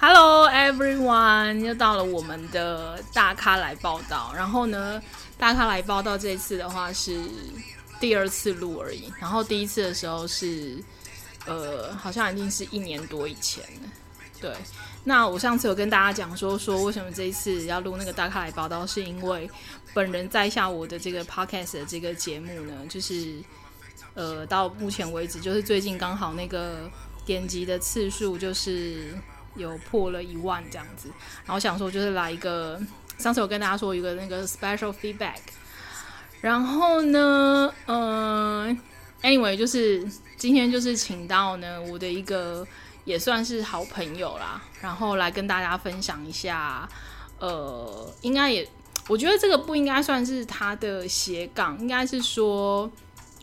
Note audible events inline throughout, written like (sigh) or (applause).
Hello everyone，又到了我们的大咖来报道。然后呢，大咖来报道这次的话是第二次录而已。然后第一次的时候是，呃，好像已经是一年多以前了。对，那我上次有跟大家讲说，说为什么这一次要录那个大咖来报道，是因为本人在下我的这个 podcast 的这个节目呢，就是呃，到目前为止，就是最近刚好那个点击的次数就是。有破了一万这样子，然后想说就是来一个，上次我跟大家说一个那个 special feedback，然后呢，嗯、呃，anyway 就是今天就是请到呢我的一个也算是好朋友啦，然后来跟大家分享一下，呃，应该也我觉得这个不应该算是他的斜杠，应该是说。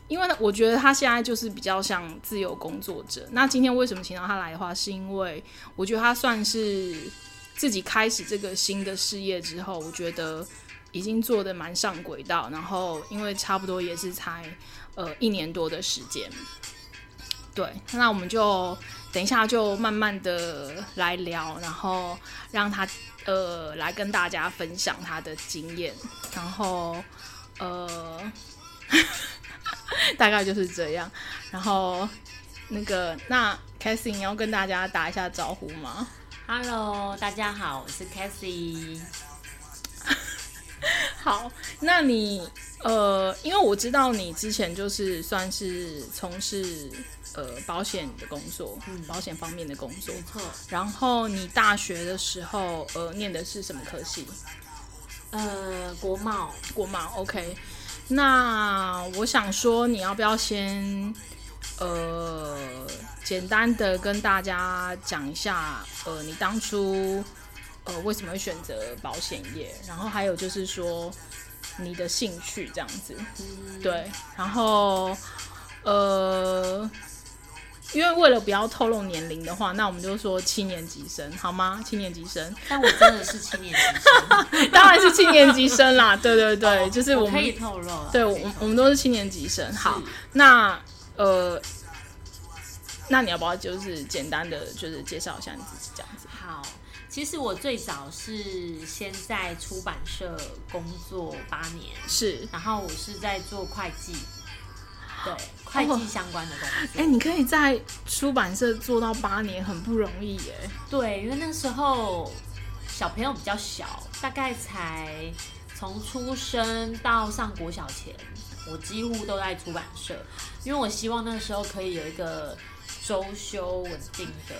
因为呢，我觉得他现在就是比较像自由工作者。那今天为什么请到他来的话，是因为我觉得他算是自己开始这个新的事业之后，我觉得已经做得蛮上轨道。然后因为差不多也是才呃一年多的时间，对，那我们就等一下就慢慢的来聊，然后让他呃来跟大家分享他的经验，然后呃。(laughs) (laughs) 大概就是这样，然后那个那 Cassie 你要跟大家打一下招呼吗？Hello，大家好，我是 Cassie。(laughs) 好，那你呃，因为我知道你之前就是算是从事呃保险的工作，嗯，保险方面的工作，没错。然后你大学的时候呃念的是什么科系？呃，国贸，国贸，OK。那我想说，你要不要先，呃，简单的跟大家讲一下，呃，你当初，呃，为什么会选择保险业？然后还有就是说，你的兴趣这样子，嗯、对，然后，呃。因为为了不要透露年龄的话，那我们就说七年级生好吗？七年级生，但我真的是七年级生，(laughs) 当然是七年级生啦。(laughs) 对对对，哦、就是我们我可以透露了。对，我我们都是七年级生。好，那呃，那你要不要就是简单的就是介绍一下你自己这样子？好，其实我最早是先在出版社工作八年，是，然后我是在做会计。对，会计相关的东西。哎、欸，你可以在出版社做到八年，很不容易耶。对，因为那时候小朋友比较小，大概才从出生到上国小前，我几乎都在出版社，因为我希望那时候可以有一个周休稳定的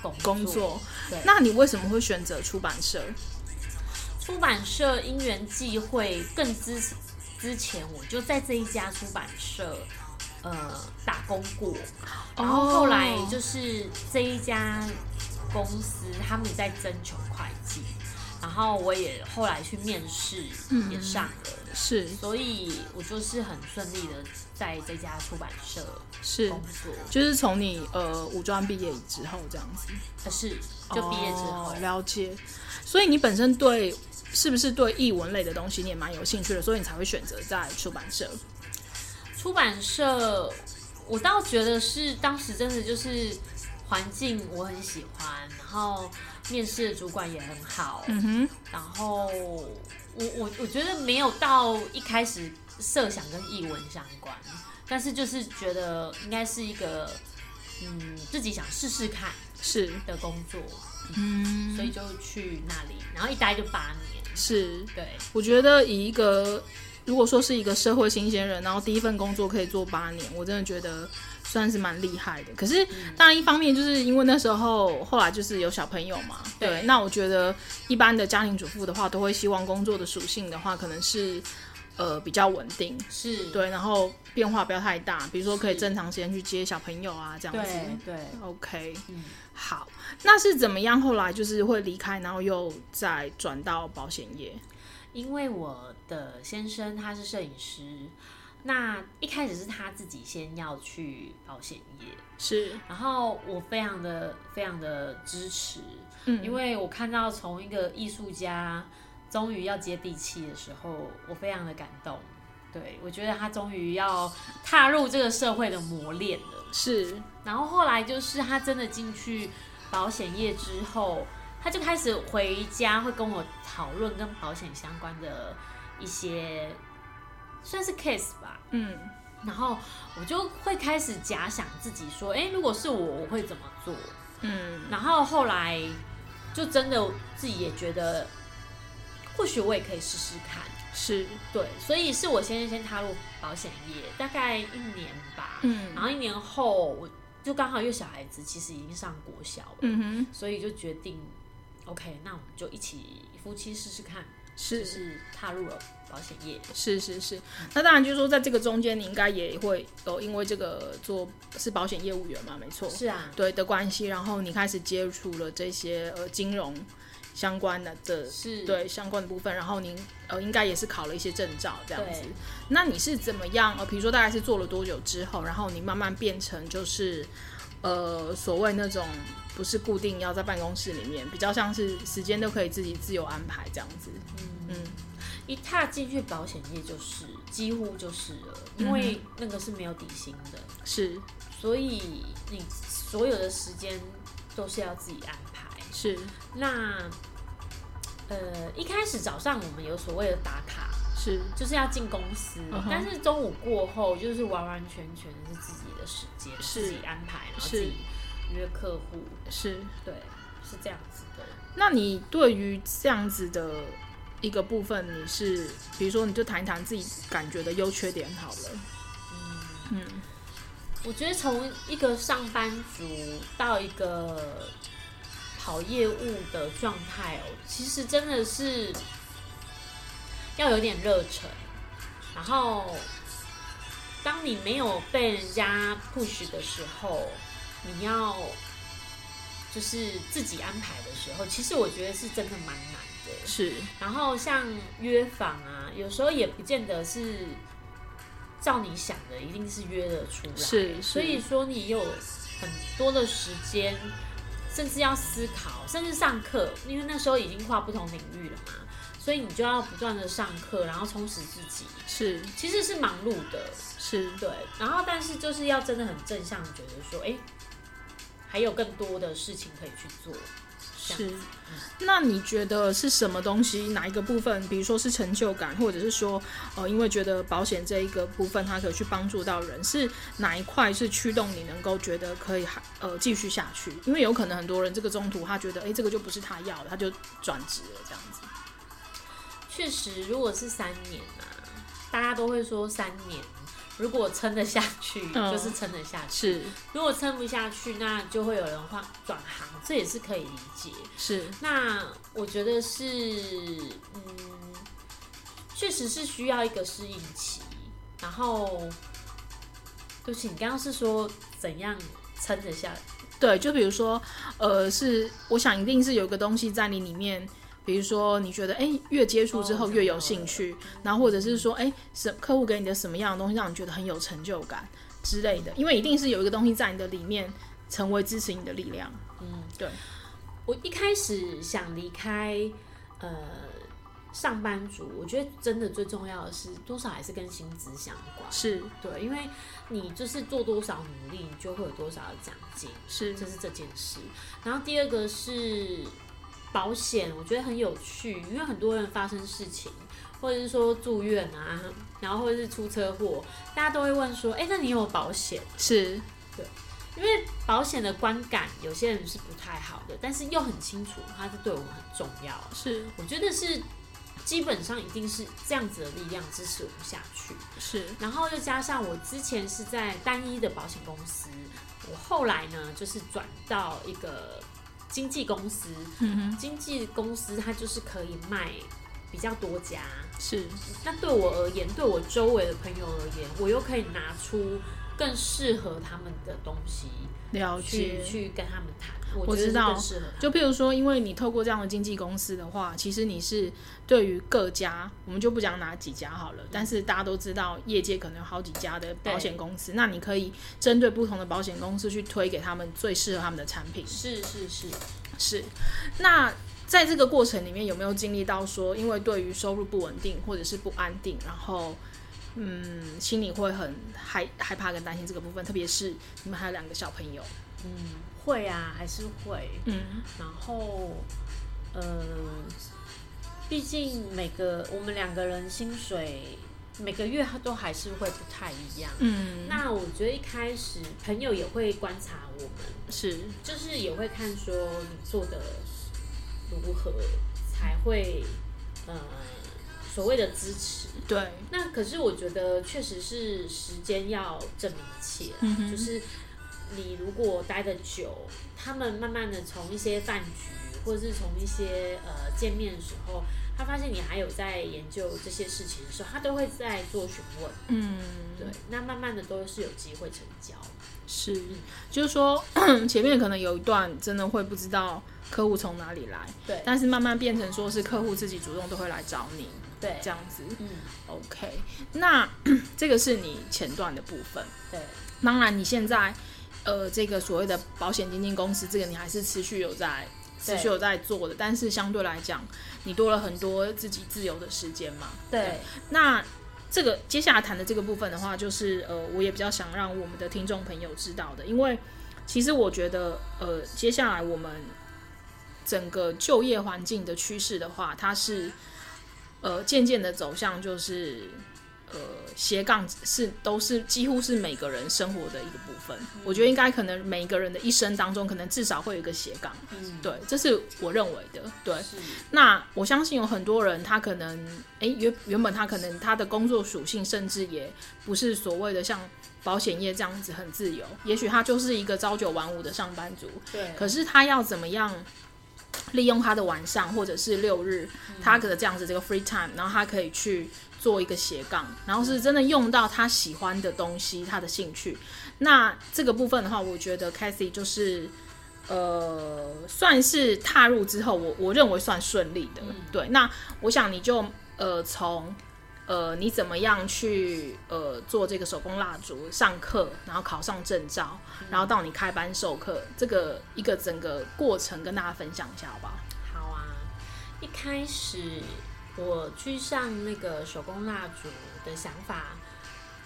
工作。工作。对，那你为什么会选择出版社？出版社因缘际会更之。之前我就在这一家出版社，呃，打工过，然后后来就是这一家公司他们在征求会计，然后我也后来去面试，也上了，嗯，是，所以我就是很顺利的在这家出版社是。工作，是就是从你呃武装毕业之后这样子，可是就毕业之后，哦，了解，所以你本身对。是不是对译文类的东西你也蛮有兴趣的，所以你才会选择在出版社？出版社，我倒觉得是当时真的就是环境我很喜欢，然后面试的主管也很好，嗯哼，然后我我我觉得没有到一开始设想跟译文相关，但是就是觉得应该是一个嗯自己想试试看是的工作，嗯，所以就去那里，然后一待就八年。是。对，我觉得以一个如果说是一个社会新鲜人，然后第一份工作可以做八年，我真的觉得算是蛮厉害的。可是当然一方面就是因为那时候后来就是有小朋友嘛，对，对，那我觉得一般的家庭主妇的话，都会希望工作的属性的话，可能是呃比较稳定，是对，然后变化不要太大，比如说可以正常时间去接小朋友啊这样子，对，对，OK，嗯。好，那是怎么样？后来就是会离开，然后又再转到保险业。因为我的先生他是摄影师，那一开始是他自己先要去保险业，是，然后我非常的非常的支持，嗯，因为我看到从一个艺术家终于要接地气的时候，我非常的感动。对，我觉得他终于要踏入这个社会的磨练了。是，然后后来就是他真的进去保险业之后，他就开始回家会跟我讨论跟保险相关的一些算是 case 吧，嗯，然后我就会开始假想自己说，哎，如果是我，我会怎么做？嗯，然后后来就真的自己也觉得，或许我也可以试试看。是对，所以是我先先踏入保险业，大概一年吧。嗯，然后一年后，我就刚好有小孩子，其实已经上国小了。嗯哼，所以就决定，OK，那我们就一起夫妻试试看，是就是踏入了保险业。是是是，那当然就是说，在这个中间，你应该也会有因为这个做是保险业务员嘛，没错。是啊，对的关系，然后你开始接触了这些呃金融。相关的这是对相关的部分，然后您呃应该也是考了一些证照这样子。那你是怎么样呃，比如说大概是做了多久之后，然后你慢慢变成就是呃所谓那种不是固定要在办公室里面，比较像是时间都可以自己自由安排这样子。嗯，嗯一踏进去保险业就是几乎就是了，因为那个是没有底薪的，是，所以你所有的时间都是要自己安排。是，那呃一开始早上我们有所谓的打卡，是就是要进公司，uh huh. 但是中午过后就是完完全全是自己的时间，是自己安排，然后自己约客户，是对，是这样子的。那你对于这样子的一个部分，你是比如说你就谈一谈自己感觉的优缺点好了。嗯嗯，我觉得从一个上班族到一个。跑业务的状态哦，其实真的是要有点热忱。然后，当你没有被人家 push 的时候，你要就是自己安排的时候，其实我觉得是真的蛮难的。是。然后像约访啊，有时候也不见得是照你想的，一定是约得出来。是。是。所以说，你有很多的时间。甚至要思考，甚至上课，因为那时候已经跨不同领域了嘛，所以你就要不断的上课，然后充实自己。是，其实是忙碌的，是对。然后，但是就是要真的很正向，觉得说，哎、欸，还有更多的事情可以去做。是，那你觉得是什么东西？哪一个部分？比如说是成就感，或者是说，呃，因为觉得保险这一个部分，它可以去帮助到人，是哪一块是驱动你能够觉得可以还呃继续下去？因为有可能很多人这个中途他觉得，哎，这个就不是他要的，他就转职了这样子。确实，如果是三年啊，大家都会说三年。如果撑得下去，嗯、就是撑得下去；是如果撑不下去，那就会有人换转行，这也是可以理解。是，那我觉得是，嗯，确实是需要一个适应期。然后，对不起，你刚刚是说怎样撑得下？对，就比如说，呃，是我想一定是有个东西在你里面。比如说，你觉得哎，越接触之后越有兴趣，然后或者是说，哎，什客户给你的什么样的东西让你觉得很有成就感之类的？因为一定是有一个东西在你的里面成为支持你的力量。嗯，对。我一开始想离开呃上班族，我觉得真的最重要的是多少还是跟薪资相关。是对，因为你就是做多少努力，你就会有多少的奖金。是，这是这件事。然后第二个是。保险我觉得很有趣，因为很多人发生事情，或者是说住院啊，然后或者是出车祸，大家都会问说：“哎、欸，那你有保险？”是，对，因为保险的观感有些人是不太好的，但是又很清楚它是对我们很重要。是，我觉得是基本上一定是这样子的力量支持我们下去。是，然后又加上我之前是在单一的保险公司，我后来呢就是转到一个。经纪公司，经纪公司它就是可以卖比较多家，是。那对我而言，对我周围的朋友而言，我又可以拿出更适合他们的东西，了解，去跟他们谈。我知道，就譬如说，因为你透过这样的经纪公司的话，其实你是对于各家，我们就不讲哪几家好了，但是大家都知道，业界可能有好几家的保险公司，那你可以针对不同的保险公司去推给他们最适合他们的产品。是是是是。那在这个过程里面，有没有经历到说，因为对于收入不稳定或者是不安定，然后嗯，心里会很害害怕跟担心这个部分，特别是你们还有两个小朋友，嗯。会啊，还是会。嗯，然后，呃，毕竟每个我们两个人薪水每个月都还是会不太一样。嗯，那我觉得一开始朋友也会观察我们，是，就是也会看说你做的如何，才会呃所谓的支持。对，那可是我觉得确实是时间要证明一切，嗯，就是。你如果待得久，他们慢慢的从一些饭局，或者是从一些呃见面的时候，他发现你还有在研究这些事情的时候，他都会在做询问。嗯，对，那慢慢的都是有机会成交。是，就是说 (clears throat) 前面可能有一段真的会不知道客户从哪里来，对，但是慢慢变成说是客户自己主动都会来找你，对，这样子。嗯，OK，那 (clears throat) 这个是你前段的部分。对，当然你现在。呃，这个所谓的保险经纪公司，这个你还是持续有在持续有在做的，但是相对来讲，你多了很多自己自由的时间嘛。对。对，那这个接下来谈的这个部分的话，就是呃，我也比较想让我们的听众朋友知道的，因为其实我觉得呃，接下来我们整个就业环境的趋势的话，它是呃渐渐的走向就是。呃，斜杠是都是几乎是每个人生活的一个部分。嗯、我觉得应该可能每一个人的一生当中，可能至少会有一个斜杠。嗯，对，这是我认为的。对，那我相信有很多人，他可能哎原原本他可能他的工作属性，甚至也不是所谓的像保险业这样子很自由。也许他就是一个朝九晚五的上班族。对。可是他要怎么样利用他的晚上或者是六日，嗯、他可能这样子这个 free time，然后他可以去。做一个斜杠，然后是真的用到他喜欢的东西，他的兴趣。那这个部分的话，我觉得 Cathy 就是，呃，算是踏入之后，我我认为算顺利的。嗯、对，那我想你就呃从呃你怎么样去呃做这个手工蜡烛上课，然后考上证照，嗯、然后到你开班授课，这个一个整个过程跟大家分享一下，好不好？好啊，一开始。我去上那个手工蜡烛的想法，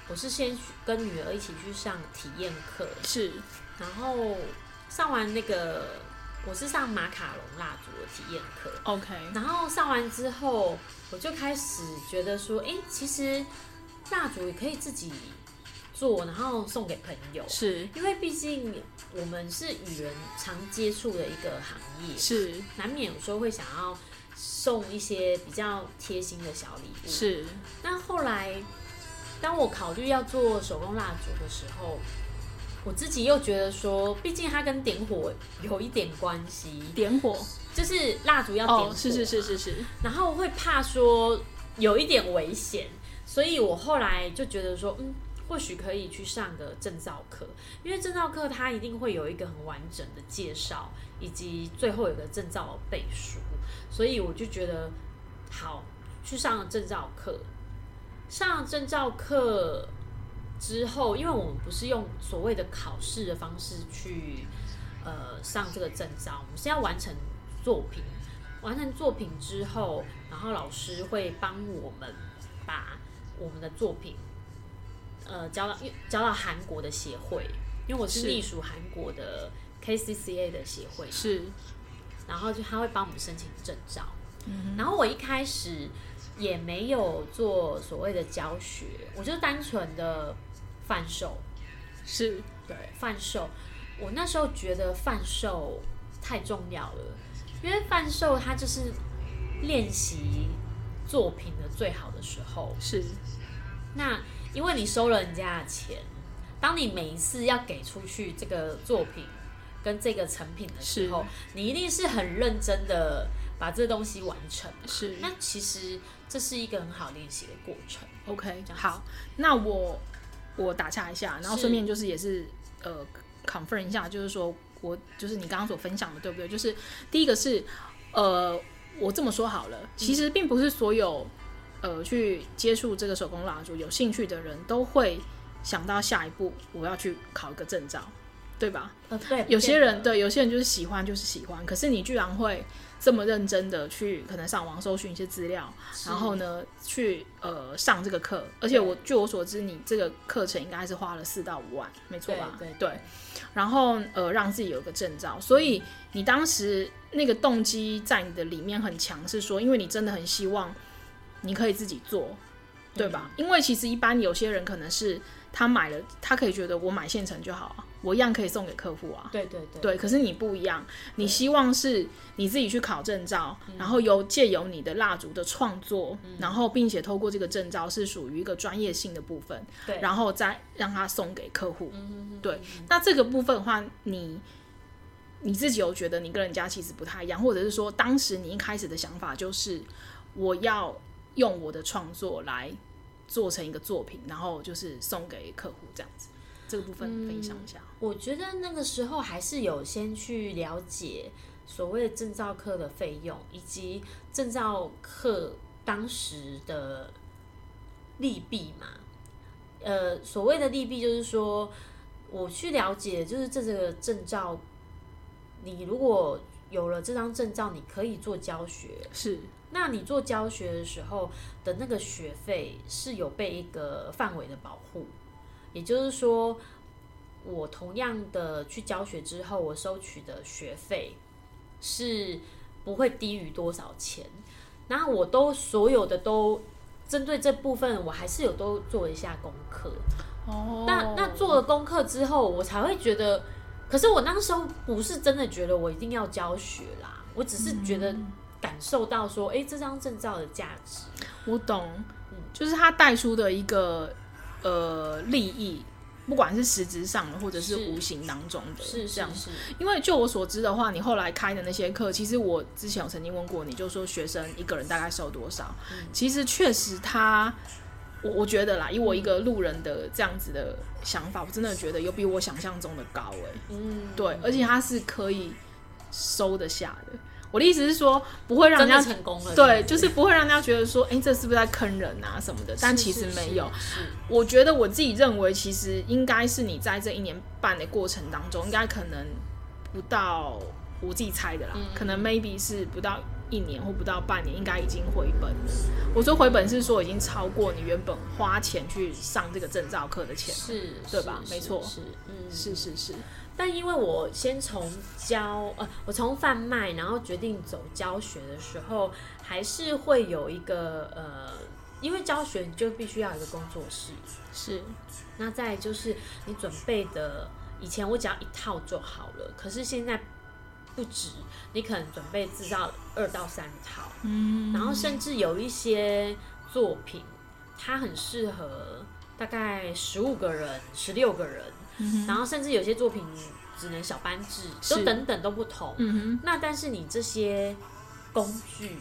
我是先跟女儿一起去上体验课，是，然后上完那个，我是上马卡龙蜡烛的体验课，OK，然后上完之后，我就开始觉得说，哎，其实蜡烛也可以自己做，然后送给朋友，是因为毕竟我们是与人常接触的一个行业，是，难免有时候会想要。送一些比较贴心的小礼物。是。那后来，当我考虑要做手工蜡烛的时候，我自己又觉得说，毕竟它跟点火有一点关系。点火就是蜡烛要点火。哦，是是是是是。然后会怕说有一点危险，所以我后来就觉得说，嗯，或许可以去上个证照课，因为证照课它一定会有一个很完整的介绍，以及最后有个证照的背书。所以我就觉得好，去上了证照课。上了证照课之后，因为我们不是用所谓的考试的方式去呃上这个证照，我们是要完成作品。完成作品之后，然后老师会帮我们把我们的作品呃交到交到韩国的协会，因为我是隶属韩国的 KCCA 的协会。是。然后就他会帮我们申请证照，嗯，然后我一开始也没有做所谓的教学，我就单纯的贩售，是对贩售。我那时候觉得贩售太重要了，因为贩售它就是练习作品的最好的时候。是，那因为你收了人家的钱，当你每一次要给出去这个作品。跟这个成品的时候，你一定是很认真的把这东西完成。是，那其实这是一个很好练习的过程。OK，好，那我我打岔一下，然后顺便就是也是，是呃 confirm 一下，就是说我就是你刚刚所分享的，对不对？就是第一个是呃，我这么说好了，其实并不是所有呃去接触这个手工蜡烛有兴趣的人都会想到下一步我要去考一个证照。对吧？呃，对，有些人对，有些人就是喜欢，就是喜欢。可是你居然会这么认真的去，可能上网搜寻一些资料，然后呢，去呃上这个课。而且我据我所知，你这个课程应该是花了四到五万，没错吧？对对，对。然后呃，让自己有一个证照，所以你当时那个动机在你的里面很强，是说，因为你真的很希望你可以自己做，对吧？嗯、因为其实一般有些人可能是他买了，他可以觉得我买现成就好啊。我一样可以送给客户啊，对对对，对。可是你不一样，你希望是你自己去考证照，然后由借由你的蜡烛的创作，嗯，然后并且透过这个证照是属于一个专业性的部分，对，然后再让他送给客户，嗯，对。那这个部分的话，你你自己有觉得你跟人家其实不太一样，或者是说当时你一开始的想法就是我要用我的创作来做成一个作品，然后就是送给客户这样子。这个部分分享一下。嗯，我觉得那个时候还是有先去了解所谓的证照课的费用，以及证照课当时的利弊嘛。呃，所谓的利弊就是说，我去了解，就是这个证照，你如果有了这张证照，你可以做教学。是，那你做教学的时候的那个学费是有被一个范围的保护。也就是说，我同样的去教学之后，我收取的学费是不会低于多少钱。然后我都所有的都针对这部分，我还是有都做一下功课。哦，那那做了功课之后，我才会觉得。可是我那个时候不是真的觉得我一定要教学啦，我只是觉得感受到说，哎、欸，这张证照的价值。我懂，嗯，就是他带出的一个。呃，利益，不管是实质上的，或者是无形当中的，是这样。因为就我所知的话，你后来开的那些课，其实我之前有曾经问过你，就说学生一个人大概收多少？嗯、其实确实他，我我觉得啦，以我一个路人的这样子的想法，我真的觉得有比我想象中的高哎、欸。嗯，对，而且他是可以收得下的。我的意思是说，不会让人家成功了，对，就是不会让人家觉得说，哎、欸，这是不是在坑人啊什么的？但其实没有。是是是是，我觉得我自己认为，其实应该是你在这一年半的过程当中，应该可能不到，我自己猜的啦，嗯、可能 maybe 是不到一年或不到半年，应该已经回本了。我说回本是说已经超过你原本花钱去上这个证照课的钱，是，对吧？没错，是，嗯，是是是。但因为我先从教呃，我从贩卖，然后决定走教学的时候，还是会有一个呃，因为教学你就必须要有一个工作室，是。那再就是你准备的，以前我只要一套就好了，可是现在不止，你可能准备制造二到三套，嗯，然后甚至有一些作品，它很适合大概十五个人、十六个人。然后甚至有些作品只能小班制，都等等都不同。嗯、那但是你这些工具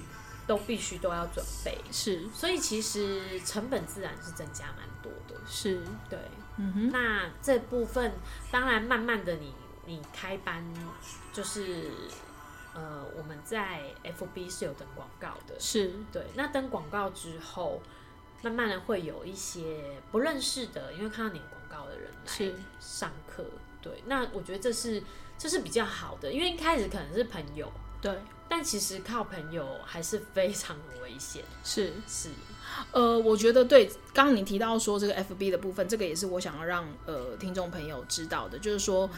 都必须都要准备，是。所以其实成本自然是增加蛮多的。是，对。嗯哼。那这部分当然慢慢的你你开班就是呃我们在 FB 是有登广告的。是。对。那登广告之后，慢慢的会有一些不认识的，因为看到你。高的人来上课，对，那我觉得这是这是比较好的，因为一开始可能是朋友，对，但其实靠朋友还是非常的危险，是。是，呃，我觉得对，刚刚你提到说这个 FB 的部分，这个也是我想要让呃听众朋友知道的，就是说，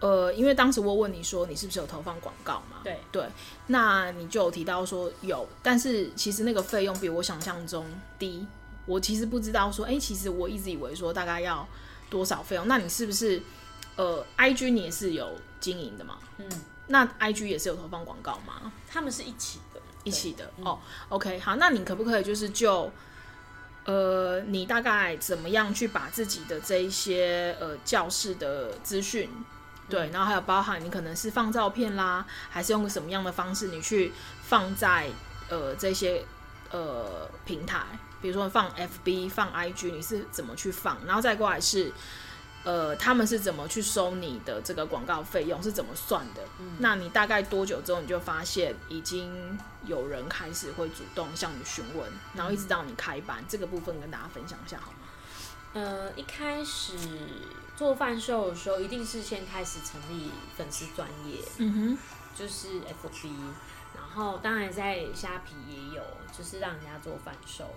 呃，因为当时我问你说你是不是有投放广告嘛，对。对，那你就有提到说有，但是其实那个费用比我想象中低。我其实不知道说，哎、欸，其实我一直以为说大概要多少费用？那你是不是呃，IG 你也是有经营的嘛？嗯，那 IG 也是有投放广告吗？他们是一起的，一起的哦。OK，好，那你可不可以就是就呃，你大概怎么样去把自己的这一些呃教室的资讯，对，然后还有包含你可能是放照片啦，还是用什么样的方式你去放在呃这些呃平台？比如说放 FB 放 IG，你是怎么去放？然后再过来是，呃，他们是怎么去收你的这个广告费用？是怎么算的？嗯。那你大概多久之后你就发现已经有人开始会主动向你询问，然后一直到你开班，这个部分跟大家分享一下好吗？呃，一开始做贩售的时候，一定是先开始成立粉丝专业，嗯哼，就是 FB，然后当然在虾皮也有，就是让人家做贩售，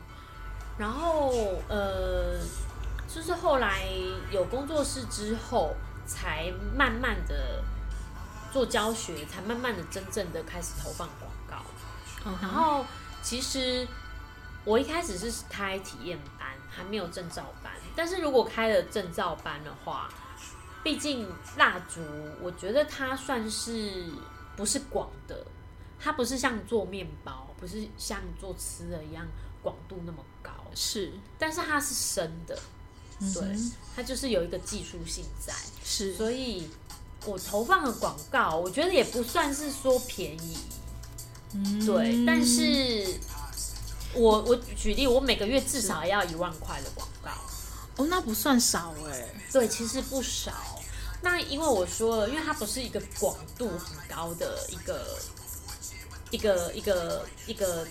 然后呃，就是后来有工作室之后，才慢慢的做教学，才慢慢的真正的开始投放广告，嗯，然后其实我一开始是开体验班，还没有证照班。但是如果开了证照班的话，毕竟蜡烛，我觉得它算是不是广的，它不是像做面包，不是像做吃的一样广度那么高，是，但是它是生的，对，嗯、它就是有一个技术性在，是，所以我投放的广告，我觉得也不算是说便宜，嗯、对，但是我我举例，我每个月至少要一万块的广告。哦，那不算少哎。对，其实不少。那因为我说了，因为它不是一个广度很高的一个一个一个一个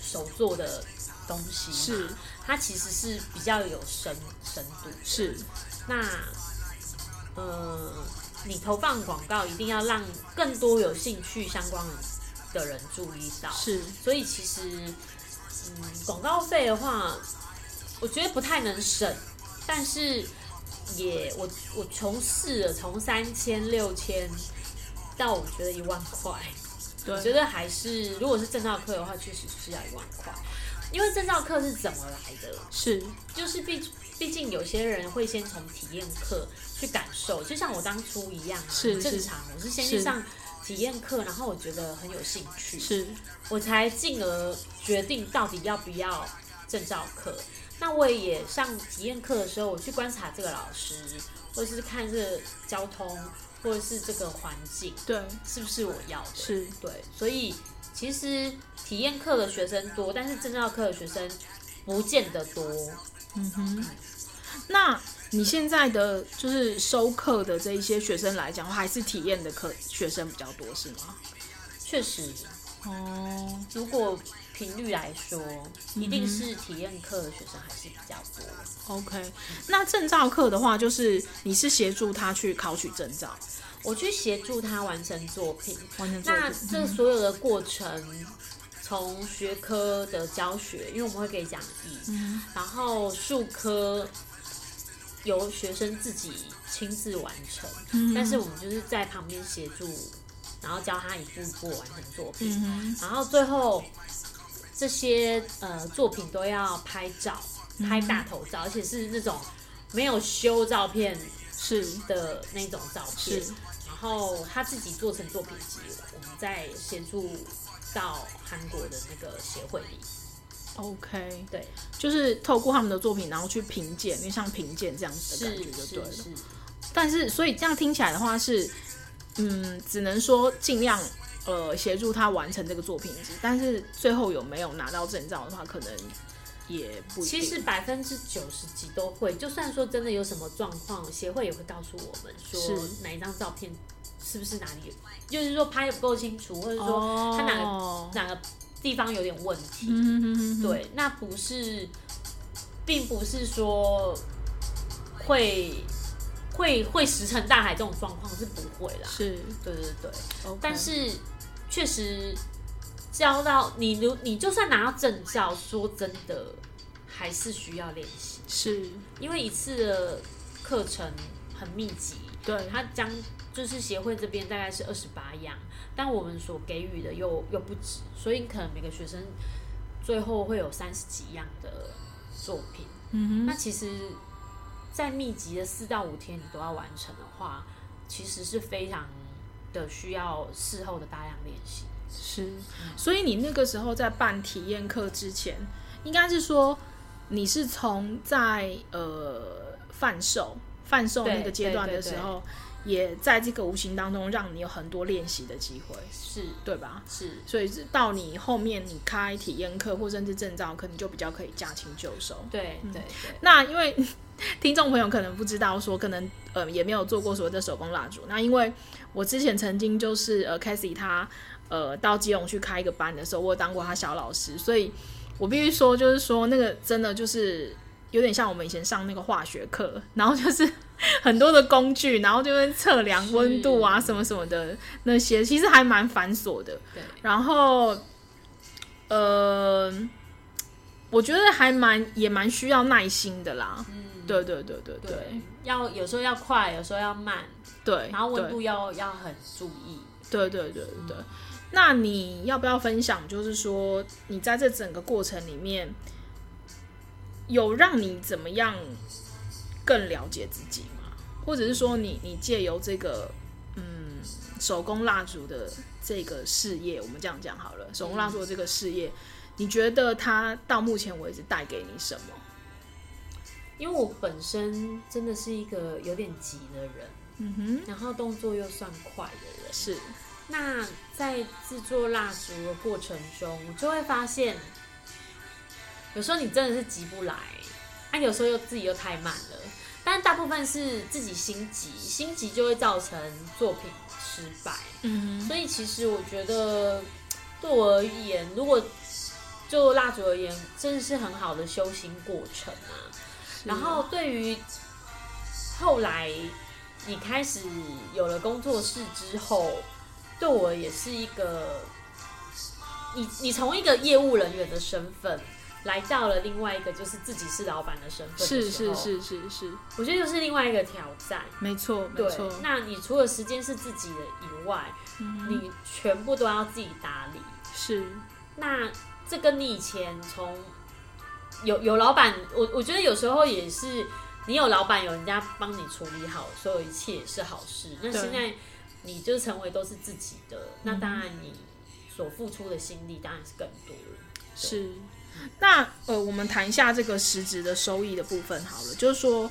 手做的东西，是它其实是比较有深深度。是。那呃，你投放广告一定要让更多有兴趣相关的人注意到。是。所以其实，嗯，广告费的话。我觉得不太能省，但是也我我从试了，从三千六千到我觉得一万块，我觉得还是如果是正道课的话，确实是要一万块，因为证照课是怎么来的？是就是毕毕竟有些人会先从体验课去感受，就像我当初一样啊，是正常，我是先去上体验课，然后我觉得很有兴趣，是我才进而决定到底要不要证照课。那我也上体验课的时候，我去观察这个老师，或者是看这个交通，或者是这个环境，对，是不是我要的？是对，所以其实体验课的学生多，但是证照课的学生不见得多。嗯哼，那你现在的就是收课的这一些学生来讲，还是体验的课学生比较多，是吗？确实。哦，如果。频率来说，一定是体验课的学生还是比较多。OK，那证照课的话，就是你是协助他去考取证照，我去协助他完成作品。完成作品。那这所有的过程，从、嗯、学科的教学，因为我们会给讲义，嗯、然后术科由学生自己亲自完成、嗯，但是我们就是在旁边协助，然后教他一步一步完成作品，嗯、然后最后。这些呃作品都要拍照，拍大头照，嗯、而且是那种没有修照片是的那种照片。然后他自己做成作品集，我们再协助到韩国的那个协会里。OK，对，就是透过他们的作品，然后去评鉴，因为像评鉴这样子的感觉就对了。是是是。但是，所以这样听起来的话是，嗯，只能说尽量。呃，协助他完成这个作品集，但是最后有没有拿到证照的话，可能也不。其实百分之九十几都会，就算说真的有什么状况，协会也会告诉我们说哪一张照片是不是哪里，就是说拍的不够清楚，或者说他哪个、哦、哪个地方有点问题。嗯、哼哼哼对，那不是，并不是说会。会会石沉大海这种状况是不会啦，是。对对对.但是确实教到你，如你就算拿到证照，说真的还是需要练习，是。因为一次的课程很密集，对，他将就是协会这边大概是二十八样，但我们所给予的又又不止，所以可能每个学生最后会有三十几样的作品，嗯哼，那其实。在密集的四到五天你都要完成的话，其实是非常的需要事后的大量练习。是，所以你那个时候在办体验课之前，应该是说你是从在呃贩售贩售那个阶段的时候。也在这个无形当中，让你有很多练习的机会，是对吧？是，所以到你后面你开体验课或甚至证照可能就比较可以驾轻就熟。对、嗯、对对。那因为听众朋友可能不知道，说可能呃也没有做过所谓的手工蜡烛。那因为我之前曾经就是呃 Cathy 他呃到基隆去开一个班的时候，我有当过他小老师，所以我必须说就是说那个真的就是。有点像我们以前上那个化学课，然后就是 (laughs) 很多的工具，然后就会测量温度啊什么什么的那些，其实还蛮繁琐的。对，然后呃，我觉得还蛮也蛮需要耐心的啦。嗯，对对对对对，对，要有时候要快，有时候要慢。对，然后温度要要很注意。对对对对。嗯那你要不要分享？就是说，你在这整个过程里面，有让你怎么样更了解自己吗？或者是说你，你你借由这个嗯手工蜡烛的这个事业，我们这样讲好了，手工蜡烛的这个事业，你觉得它到目前为止带给你什么？因为我本身真的是一个有点急的人，嗯哼，然后动作又算快的人，是。那在制作蜡烛的过程中，就会发现，有时候你真的是急不来，啊，有时候又自己又太慢了。但大部分是自己心急，心急就会造成作品失败。嗯哼，所以其实我觉得，对我而言，如果就蜡烛而言，真的是很好的修行过程啊。然后对于后来你开始有了工作室之后。对我也是一个，你你从一个业务人员的身份来到了另外一个就是自己是老板的身份，是是是是是，我觉得又是另外一个挑战。没错，没错。那你除了时间是自己的以外，嗯、你全部都要自己打理。是。那这跟你以前从有有老板，我我觉得有时候也是，你有老板，有人家帮你处理好所有一切是好事。那现在。你就成为都是自己的，那当然你所付出的心力当然是更多了。是，那呃，我们谈一下这个实质的收益的部分好了。就是说，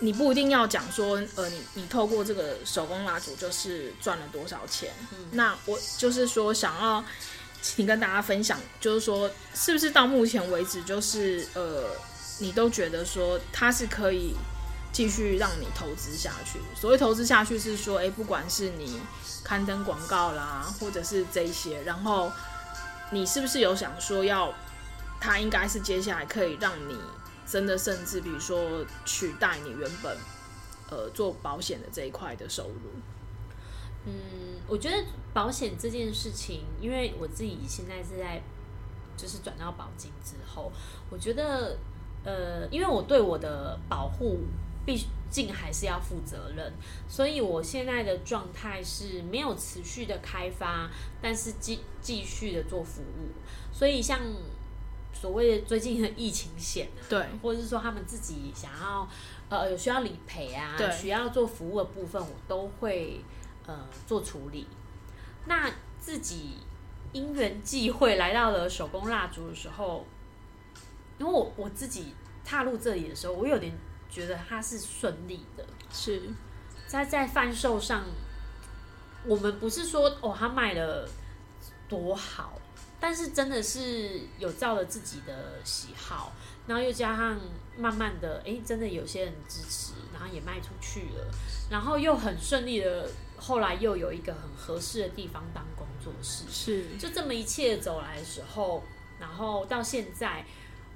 你不一定要讲说，呃，你你透过这个手工蜡烛就是赚了多少钱。嗯。那我就是说，想要请跟大家分享，就是说，是不是到目前为止，就是呃，你都觉得说它是可以。继续让你投资下去。所谓投资下去是说，诶，不管是你刊登广告啦，或者是这一些，然后你是不是有想说要，它应该是接下来可以让你真的甚至比如说取代你原本呃做保险的这一块的收入？嗯，我觉得保险这件事情，因为我自己现在是在就是转到保金之后，我觉得呃，因为我对我的保护。毕竟还是要负责任，所以我现在的状态是没有持续的开发，但是继继续的做服务。所以像所谓的最近的疫情险啊，对，或者是说他们自己想要呃有需要理赔啊，对，需要做服务的部分，我都会呃做处理。那自己因缘际会来到了手工蜡烛的时候，因为我我自己踏入这里的时候，我有点。觉得它是顺利的，是在在贩售上，我们不是说哦，他卖了多好，但是真的是有照了自己的喜好，然后又加上慢慢的，哎，真的有些人支持，然后也卖出去了，然后又很顺利的，后来又有一个很合适的地方当工作室，是就这么一切走来的时候，然后到现在，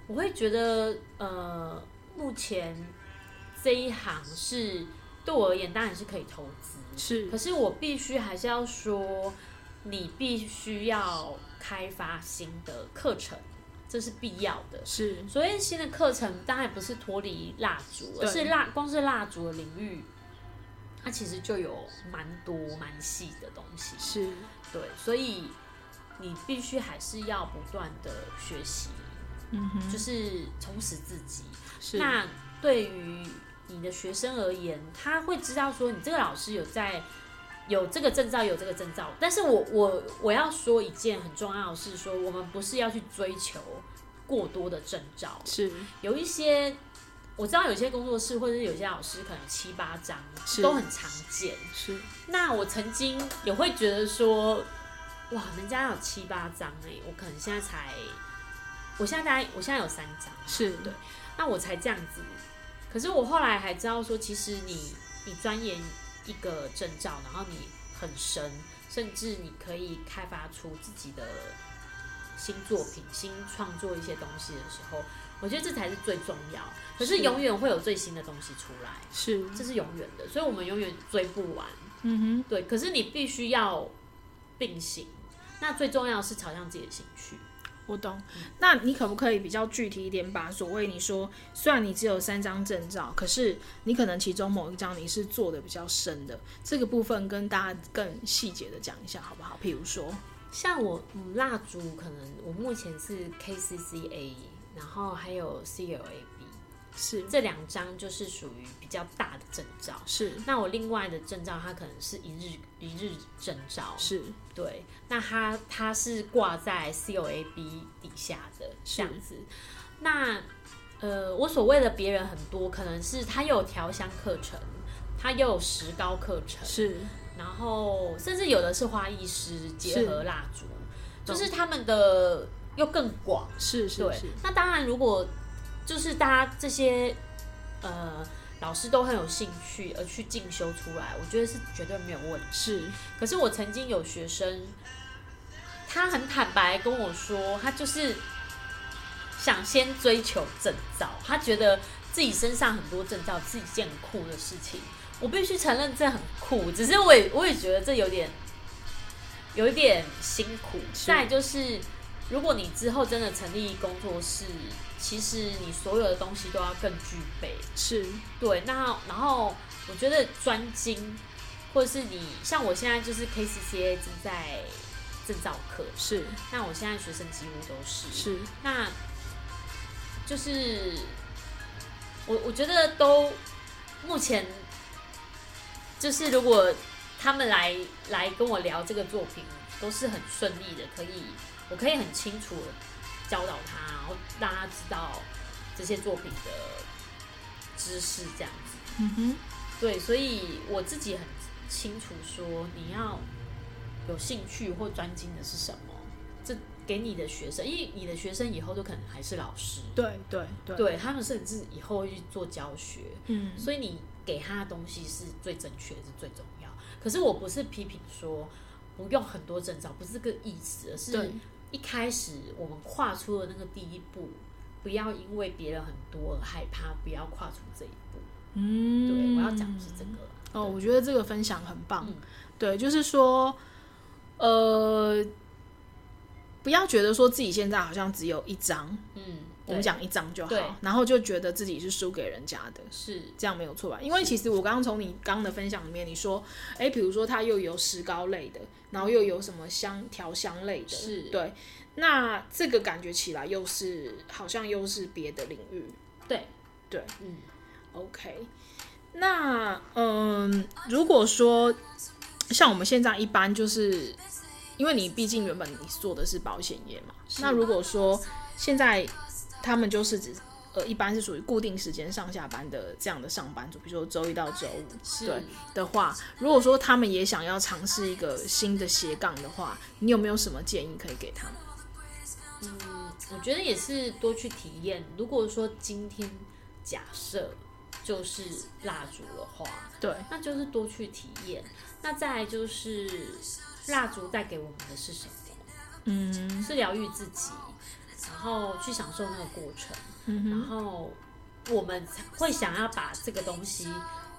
我会觉得，呃，目前。这一行是对我而言当然是可以投资，是。可是我必须还是要说，你必须要开发新的课程，这是必要的。是。所以新的课程当然不是脱离蜡烛，而是蜡光是蜡烛的领域，它其实就有蛮多蛮细的东西。是。对，所以你必须还是要不断的学习，嗯哼，就是充实自己。是。那对于你的学生而言，他会知道说你这个老师有在有这个证照，有这个证照。但是我我我要说一件很重要的事，说我们不是要去追求过多的证照。是有一些我知道有些工作室或者是有些老师可能七八张都很常见。是那我曾经也会觉得说，哇，人家有七八张哎，我可能现在才，我现在大概我现在有三张。是对，那我才这样子。可是我后来还知道说，其实你你钻研一个证照，然后你很深，甚至你可以开发出自己的新作品、新创作一些东西的时候，我觉得这才是最重要。可是永远会有最新的东西出来，是，这是永远的，所以我们永远追不完。嗯哼，对。可是你必须要并行，那最重要的是朝向自己的兴趣。我懂。那你可不可以比较具体一点，把所谓你说，虽然你只有三张证照，可是你可能其中某一张你是做的比较深的，这个部分跟大家更细节的讲一下，好不好？譬如说，像我，嗯，蜡烛可能我目前是 KCCA，然后还有 CLA。是这两张就是属于比较大的证照，是。那我另外的证照，它可能是一日一日证照，是对。那它它是挂在 COAB 底下的这样子。那呃，我所谓的别人很多，可能是他又有调香课程，他又有石膏课程，是。然后甚至有的是花艺师结合蜡烛，就是他们的又更广，是是是。那当然如果。就是大家这些呃老师都很有兴趣而去进修出来，我觉得是绝对没有问题。是，可是我曾经有学生，他很坦白跟我说，他就是想先追求证照，他觉得自己身上很多证照是一件很酷的事情。我必须承认这很酷，只是我也我也觉得这有点有一点辛苦。再就是。如果你之后真的成立工作室，其实你所有的东西都要更具备。是，对。那然后我觉得专精，或者是你像我现在就是 KCCA 正在证照课，是。那我现在学生几乎都是。是。那就是我我觉得都目前就是如果他们来来跟我聊这个作品，都是很顺利的，可以。我可以很清楚的教导他，然后让他知道这些作品的知识，这样子。嗯哼，对，所以我自己很清楚说，你要有兴趣或专精的是什么，这给你的学生，因为你的学生以后都可能还是老师。对对对，对他们甚至以后会去做教学。嗯，所以你给他的东西是最正确，是最重要。可是我不是批评说不用很多证照，不是这个意思，而是。一开始我们跨出了那个第一步，不要因为别人很多而害怕，不要跨出这一步。嗯，对，我要讲的是这个。哦，我觉得这个分享很棒。嗯、对，就是说，呃，不要觉得说自己现在好像只有一张。嗯，我们讲一张就好，然后就觉得自己是输给人家的，是。这样没有错吧？因为其实我刚刚从你刚刚的分享里面，你说，哎，比如说它又有石膏类的。然后又有什么香调香类的，是。对，那这个感觉起来又是好像又是别的领域，对。对，嗯，OK，那嗯，如果说像我们现在一般就是，因为你毕竟原本你做的是保险业嘛，那如果说现在他们就是指。呃，一般是属于固定时间上下班的这样的上班族，比如说周一到周五，对的话，如果说他们也想要尝试一个新的斜杠的话，你有没有什么建议可以给他们？嗯，我觉得也是多去体验。如果说今天假设就是蜡烛的话，对，那就是多去体验。那再来就是蜡烛带给我们的是什么？嗯，是疗愈自己。然后去享受那个过程，嗯，然后我们会想要把这个东西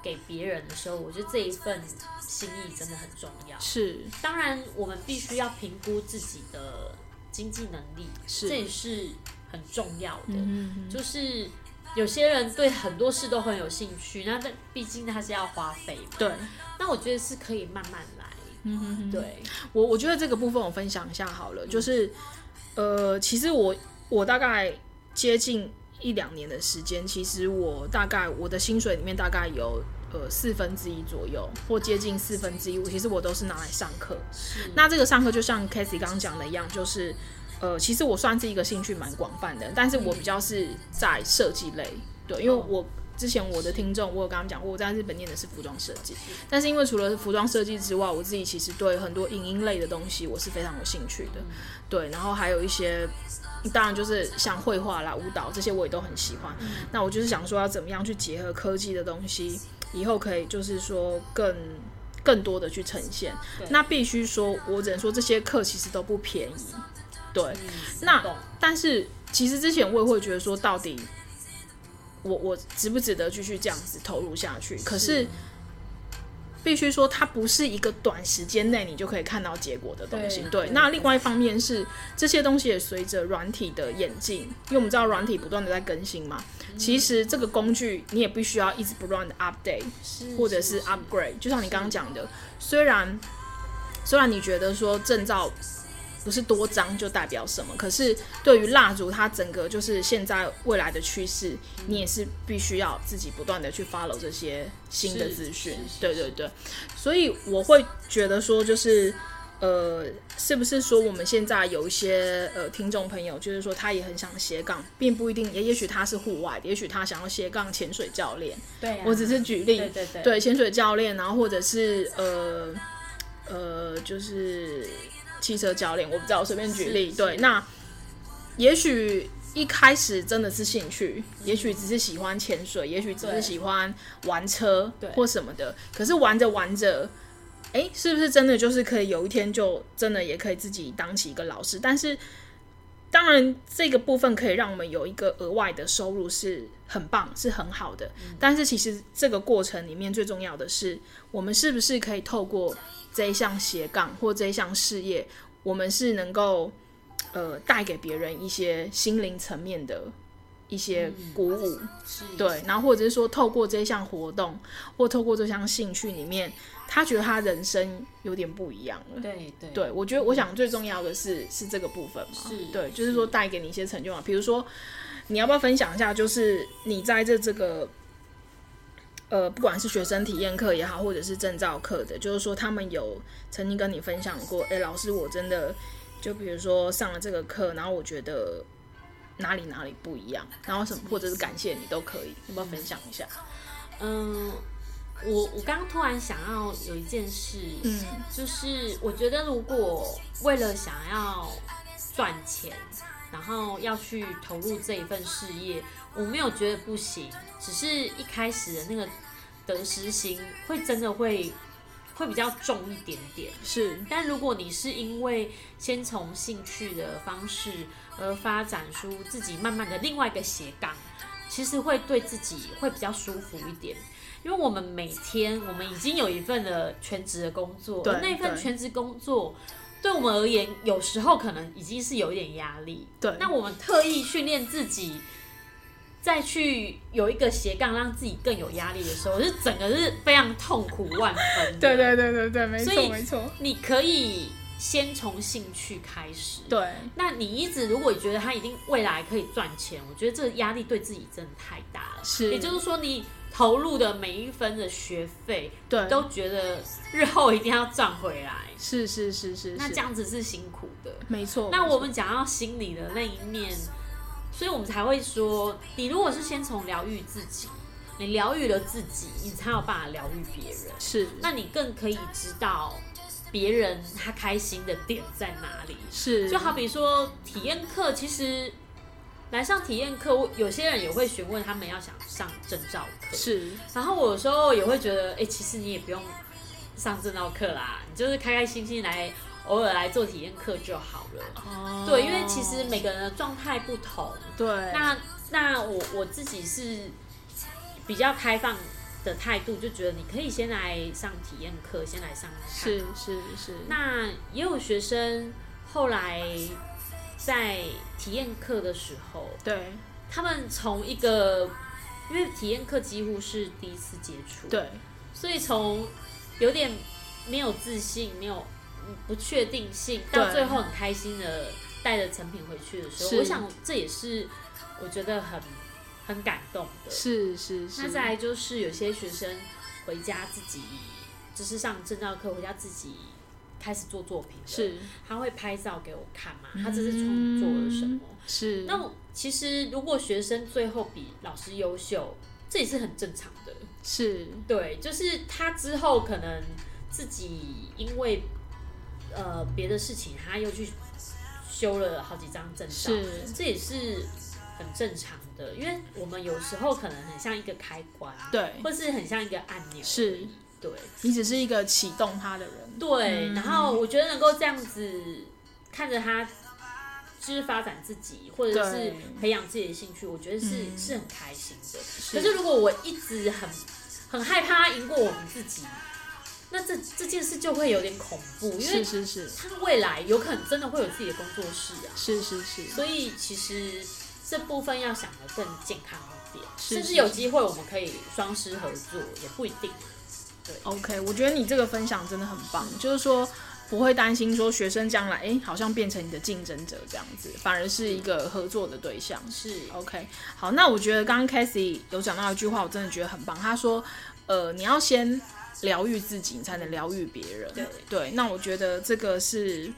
给别人的时候，我觉得这一份心意真的很重要。是，当然我们必须要评估自己的经济能力，是，这也是很重要的。嗯，就是有些人对很多事都很有兴趣，那但毕竟他是要花费嘛。对，那我觉得是可以慢慢来。嗯哼哼，对，我我觉得这个部分我分享一下好了，就是。呃，其实我我大概接近一两年的时间，其实我大概我的薪水里面大概有呃四分之一左右，或接近四分之一，我其实我都是拿来上课。那这个上课就像 Cathy 刚刚讲的一样，就是呃，其实我算是一个兴趣蛮广泛的，但是我比较是在设计类，对，因为我。之前我的听众，我有跟他们讲过，我在日本念的是服装设计，但是因为除了服装设计之外，我自己其实对很多影音类的东西我是非常有兴趣的，对，然后还有一些，当然就是像绘画啦、舞蹈这些我也都很喜欢。那我就是想说，要怎么样去结合科技的东西，以后可以就是说更更多的去呈现。那必须说，我只能说这些课其实都不便宜，对。那但是其实之前我也会觉得说，到底我我值不值得继续这样子投入下去？可是。必须说，它不是一个短时间内你就可以看到结果的东西。对，对，那另外一方面是这些东西也随着软体的演进，因为我们知道软体不断的在更新嘛。嗯、其实这个工具你也必须要一直不断的 update，或者是 upgrade。就像你刚刚讲的，虽然虽然你觉得说证照。不是多张就代表什么，可是对于蜡烛，它整个就是现在未来的趋势，你也是必须要自己不断的去 follow 这些新的资讯。对对对，所以我会觉得说，就是呃，是不是说我们现在有一些呃听众朋友，就是说他也很想斜杠，并不一定，也也许他是户外，也许他想要斜杠潜水教练。对、啊，我只是举例，对对对，对潜水教练，然后或者是呃呃，就是。汽车教练，我不知道，我随便举例。对，那也许一开始真的是兴趣，也许只是喜欢潜水，也许只是喜欢玩车，对，或什么的。可是玩着玩着，哎，是不是真的就是可以有一天就真的也可以自己当起一个老师？但是，当然这个部分可以让我们有一个额外的收入是很棒，是很好的。但是其实这个过程里面最重要的是，我们是不是可以透过。这一项斜杠或这一项事业，我们是能够呃带给别人一些心灵层面的一些鼓舞，嗯、对，然后或者是说透过这项活动或透过这项兴趣里面，他觉得他人生有点不一样了。对对，对我觉得我想最重要的是是这个部分嘛，是对，就是说带给你一些成就嘛。比如说，你要不要分享一下，就是你在这这个。呃，不管是学生体验课也好，或者是证照课的，就是说他们有曾经跟你分享过，哎，老师，我真的就比如说上了这个课，然后我觉得哪里哪里不一样，然后什么，或者是感谢你都可以，要不要分享一下？嗯，我我刚刚突然想要有一件事，嗯，就是我觉得如果为了想要赚钱，然后要去投入这一份事业。我没有觉得不行，只是一开始的那个得失心会真的会会比较重一点点。是，但如果你是因为先从兴趣的方式而发展出自己慢慢的另外一个斜杠，其实会对自己会比较舒服一点。因为我们每天我们已经有一份的全职的工作，那份全职工作对我们而言，有时候可能已经是有一点压力。对，那我们特意训练自己。再去有一个斜杠，让自己更有压力的时候，是整个是非常痛苦万分。对对对对对，没错没错。你可以先从兴趣开始。对。那你一直如果你觉得他一定未来可以赚钱，我觉得这个压力对自己真的太大了。是。也就是说，你投入的每一分的学费，对，都觉得日后一定要赚回来。是是是是。那这样子是辛苦的。没错。那我们讲到心理的那一面。所以我们才会说，你如果是先从疗愈自己，你疗愈了自己，你才有办法疗愈别人。是，那你更可以知道别人他开心的点在哪里。是，就好比说体验课，其实来上体验课，我有些人也会询问他们要想上证照课。是，然后我有时候也会觉得，哎、欸，其实你也不用上证照课啦，你就是开开心心来。偶尔来做体验课就好了。哦，对，因为其实每个人的状态不同。对。那那我我自己是比较开放的态度，就觉得你可以先来上体验课，先来上看。是是是。那也有学生后来在体验课的时候，对，他们从一个因为体验课几乎是第一次接触，对，所以从有点没有自信，没有。不确定性，到最后很开心的带着成品回去的时候，我想这也是我觉得很很感动的。是是是。那再来就是有些学生回家自己，就是上证教课回家自己开始做作品，是他会拍照给我看嘛？他这是创作了什么？嗯、是。那其实如果学生最后比老师优秀，这也是很正常的。是。对，就是他之后可能自己因为。呃，别的事情他又去修了好几张证照，是，这也是很正常的，因为我们有时候可能很像一个开关，对，或是很像一个按钮，是，对，你只是一个启动他的人，对，嗯、然后我觉得能够这样子看着他就是发展自己，或者是培养自己的兴趣，我觉得是、嗯、是很开心的。是，可是如果我一直很很害怕赢过我们自己，那这这件事就会有点恐怖，因为是是是，他未来有可能真的会有自己的工作室啊，是是是，所以其实这部分要想的更健康一点，是是是，甚至有机会我们可以双师合作，也不一定。对，OK，我觉得你这个分享真的很棒，嗯、就是说。不会担心说学生将来哎，好像变成你的竞争者这样子，反而是一个合作的对象。是 OK，好，那我觉得刚刚 Cathy 有讲到一句话，我真的觉得很棒。他说，呃，你要先疗愈自己，你才能疗愈别人。对对，那我觉得这个是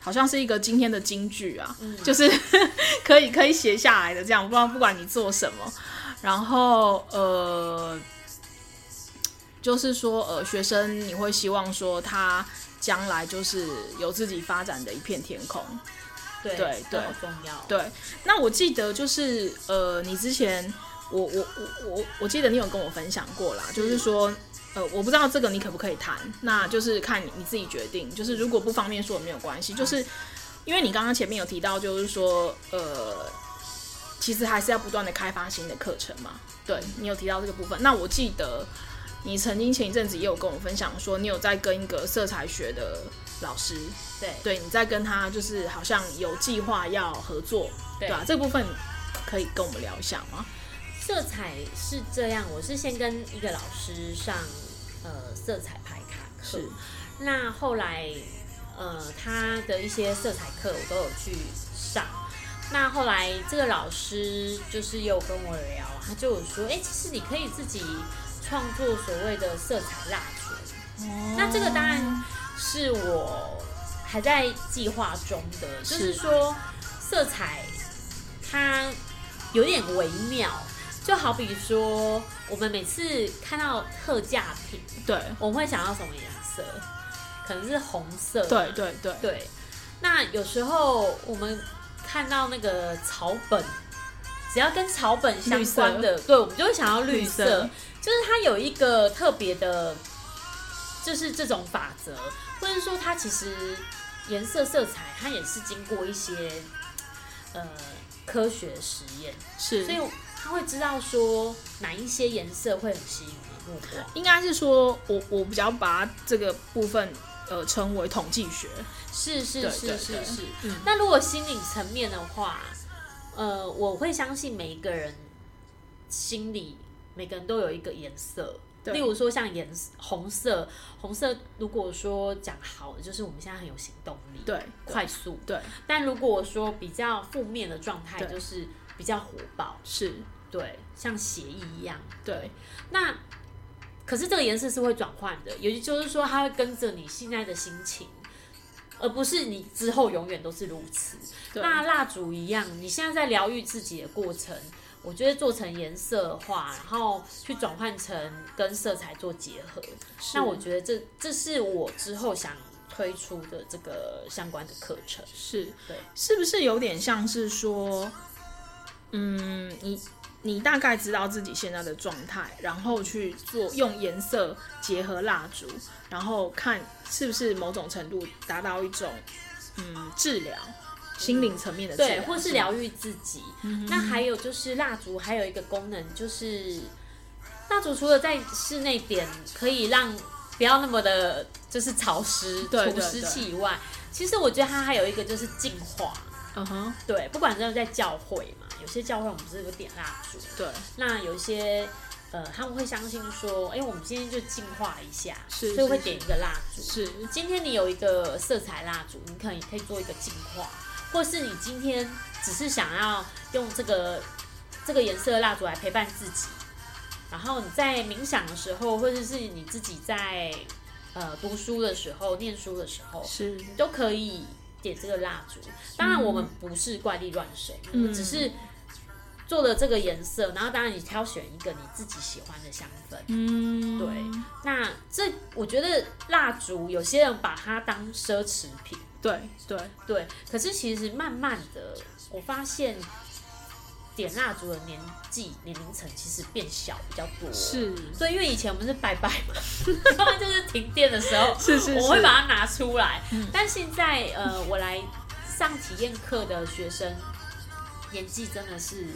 好像是一个今天的金句啊，嗯、就是 (laughs) 可以可以写下来的这样。不知道不管你做什么，然后呃，就是说呃，学生你会希望说他。将来就是有自己发展的一片天空，对对对，好重要。对，那我记得就是呃，你之前我我我我我记得你有跟我分享过啦，就是说呃，我不知道这个你可不可以谈，那就是看你你自己决定。就是如果不方便说也没有关系，就是因为你刚刚前面有提到，就是说呃，其实还是要不断的开发新的课程嘛。对，你有提到这个部分，那我记得。你曾经前一阵子也有跟我分享说，你有在跟一个色彩学的老师，对对，你在跟他就是好像有计划要合作，对吧？这部分可以跟我们聊一下吗？色彩是这样，我是先跟一个老师上呃色彩排卡课，是那后来呃他的一些色彩课我都有去上，那后来这个老师就是有跟我聊，他就有说，哎，其实你可以自己。创作所谓的色彩蜡烛，哦，那这个当然是我还在计划中的，是就是说色彩它有点微妙，就好比说我们每次看到特价品，对，我们会想要什么颜色？可能是红色，对对对。对。那有时候我们看到那个草本，只要跟草本相关的，对，我们就会想要绿色。绿色就是它有一个特别的，就是这种法则，或者说它其实颜色色彩它也是经过一些呃科学实验，是，所以他会知道说哪一些颜色会很吸引目光。应该是说我我比较把这个部分呃称为统计学，是是是是是。那如果心理层面的话，呃，我会相信每一个人心里。每个人都有一个颜色，例如说像颜红色，红色如果说讲好的，就是我们现在很有行动力，对，快速，对。但如果说比较负面的状态，就是比较火爆，是，对，像血液一样，对。对那可是这个颜色是会转换的，也就是说它会跟着你现在的心情，而不是你之后永远都是如此。那蜡烛一样，你现在在疗愈自己的过程。我觉得做成颜色化，然后去转换成跟色彩做结合，那我觉得这这是我之后想推出的这个相关的课程。是，对，是不是有点像是说，嗯，你你大概知道自己现在的状态，然后去做用颜色结合蜡烛，然后看是不是某种程度达到一种嗯治疗。心灵层面的对，或是疗愈自己。嗯、那还有就是蜡烛，还有一个功能就是，蜡烛除了在室内点可以让不要那么的，就是潮湿除湿气以外，其实我觉得它还有一个就是净化。嗯哼，对，不管是在教会嘛，有些教会我们不是有点蜡烛，对，那有一些呃他们会相信说，哎、欸，我们今天就净化一下，是，所以会点一个蜡烛。是，今天你有一个色彩蜡烛，你可以可以做一个净化。或是你今天只是想要用这个这个颜色的蜡烛来陪伴自己，然后你在冥想的时候，或者是你自己在呃读书的时候、念书的时候，是你都可以点这个蜡烛。当然，我们不是怪力乱神，嗯、我们只是做了这个颜色，然后当然你挑选一个你自己喜欢的香氛。嗯，对。那这我觉得蜡烛，有些人把它当奢侈品。对对。对，可是其实慢慢的，我发现点蜡烛的年纪年龄层其实变小比较多。是，所以因为以前我们是拜拜嘛，(laughs) 就是停电的时候，是是是，我会把它拿出来。嗯、但现在呃，我来上体验课的学生年纪真的是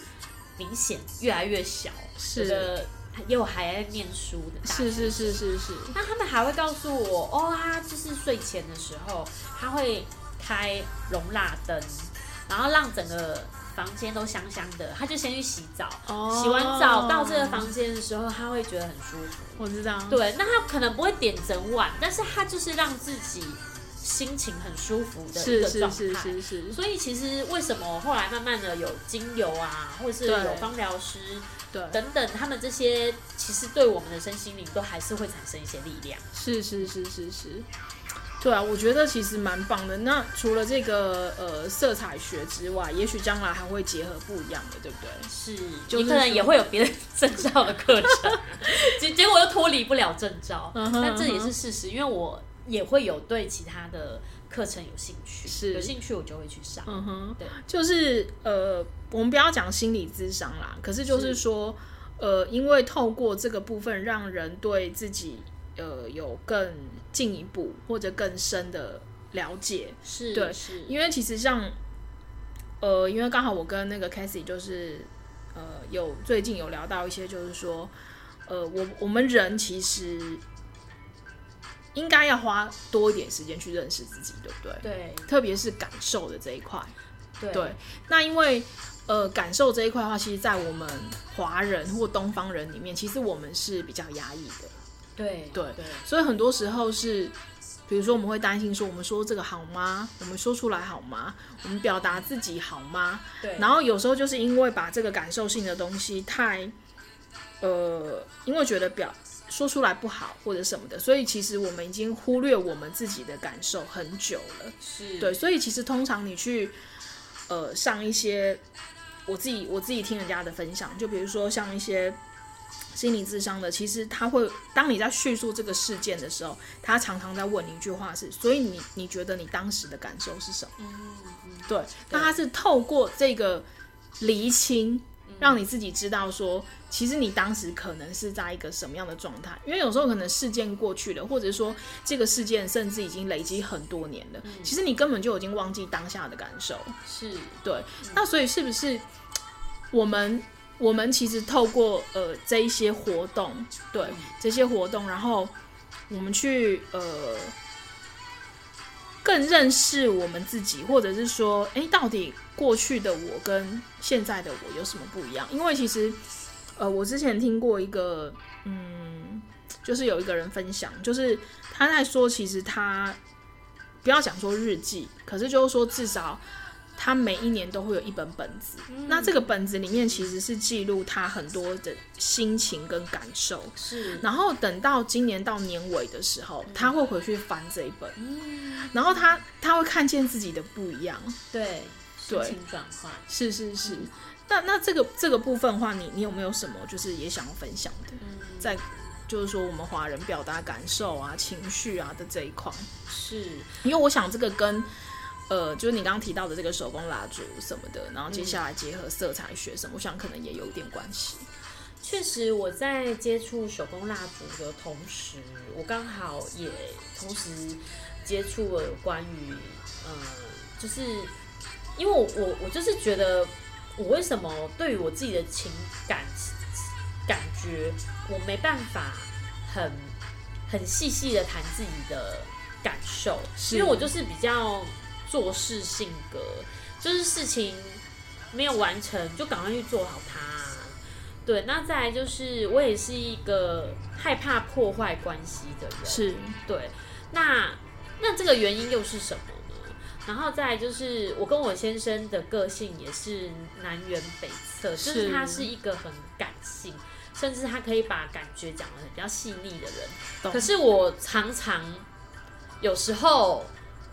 明显越来越小，是。的，又还在念书的，是是是是是。那他们还会告诉我，哦，他就是睡前的时候，他会开容蜡灯，然后让整个。房间都香香的，他就先去洗澡。Oh, 洗完澡到这个房间的时候，他会觉得很舒服。我知道。对，那他可能不会点整晚，但是他就是让自己心情很舒服的一个状态。是是是是是。所以其实为什么后来慢慢的有精油啊，或者是有芳疗师，对等等，他们这些其实对我们的身心灵都还是会产生一些力量。是是是是是。对啊，我觉得其实蛮棒的。那除了这个呃色彩学之外，也许将来还会结合不一样的，对不对？是，你可能也会有别的证照的课程，(laughs) 结结果又脱离不了证照。Uh uh. 但这也是事实，因为我也会有对其他的课程有兴趣，是。有兴趣我就会去上。嗯哼，对，就是呃，我们不要讲心理咨商啦，可是就是说，是。呃，因为透过这个部分，让人对自己。呃，有更进一步或者更深的了解，是对，是。因为其实像，呃，因为刚好我跟那个 Cassie 就是，呃，有最近有聊到一些，就是说，呃，我我们人其实应该要花多一点时间去认识自己，对不对？对，特别是感受的这一块，对，对，那因为呃，感受这一块的话，其实，在我们华人或东方人里面，其实我们是比较压抑的。对对对，所以很多时候是，比如说我们会担心说，我们说这个好吗？我们说出来好吗？我们表达自己好吗？对。然后有时候就是因为把这个感受性的东西太，呃，因为觉得表说出来不好或者什么的，所以其实我们已经忽略我们自己的感受很久了。是。对，所以其实通常你去，呃，上一些我自己我自己听人家的分享，就比如说像一些。心理智商的，其实他会，当你在叙述这个事件的时候，他常常在问你一句话是：所以你你觉得你当时的感受是什么？嗯嗯，对。那他是透过这个厘清，让你自己知道说，其实你当时可能是在一个什么样的状态。因为有时候可能事件过去了，或者说这个事件甚至已经累积很多年了，其实你根本就已经忘记当下的感受。是，对。那所以是不是我们？我们其实透过呃这一些活动，对这些活动，然后我们去呃更认识我们自己，或者是说，哎，到底过去的我跟现在的我有什么不一样？因为其实呃，我之前听过一个，嗯，就是有一个人分享，就是他在说，其实他不要讲说日记，可是就是说至少。他每一年都会有一本本子，嗯，那这个本子里面其实是记录他很多的心情跟感受。是，然后等到今年到年尾的时候，他会回去翻这一本，嗯，然后他他会看见自己的不一样。对，心情转换，是是是。嗯，那那这个这个部分的话，你你有没有什么就是也想要分享的？嗯，在就是说我们华人表达感受啊、情绪啊的这一块，是。因为我想这个跟。呃，就是你刚刚提到的这个手工蜡烛什么的，然后接下来结合色彩学什么，嗯、我想可能也有一点关系。确实，我在接触手工蜡烛的同时，我刚好也同时接触了关于，呃，就是因为我我我就是觉得，我为什么对于我自己的情感感觉，我没办法很很细细的谈自己的感受，因为我就是比较。做事性格就是事情没有完成就赶快去做好它。对，那再来就是我也是一个害怕破坏关系的人。是，对。那那这个原因又是什么呢？然后再来就是我跟我先生的个性也是南辕北辙，就是他是一个很感性，甚至他可以把感觉讲得很比较细腻的人。可是我常常有时候。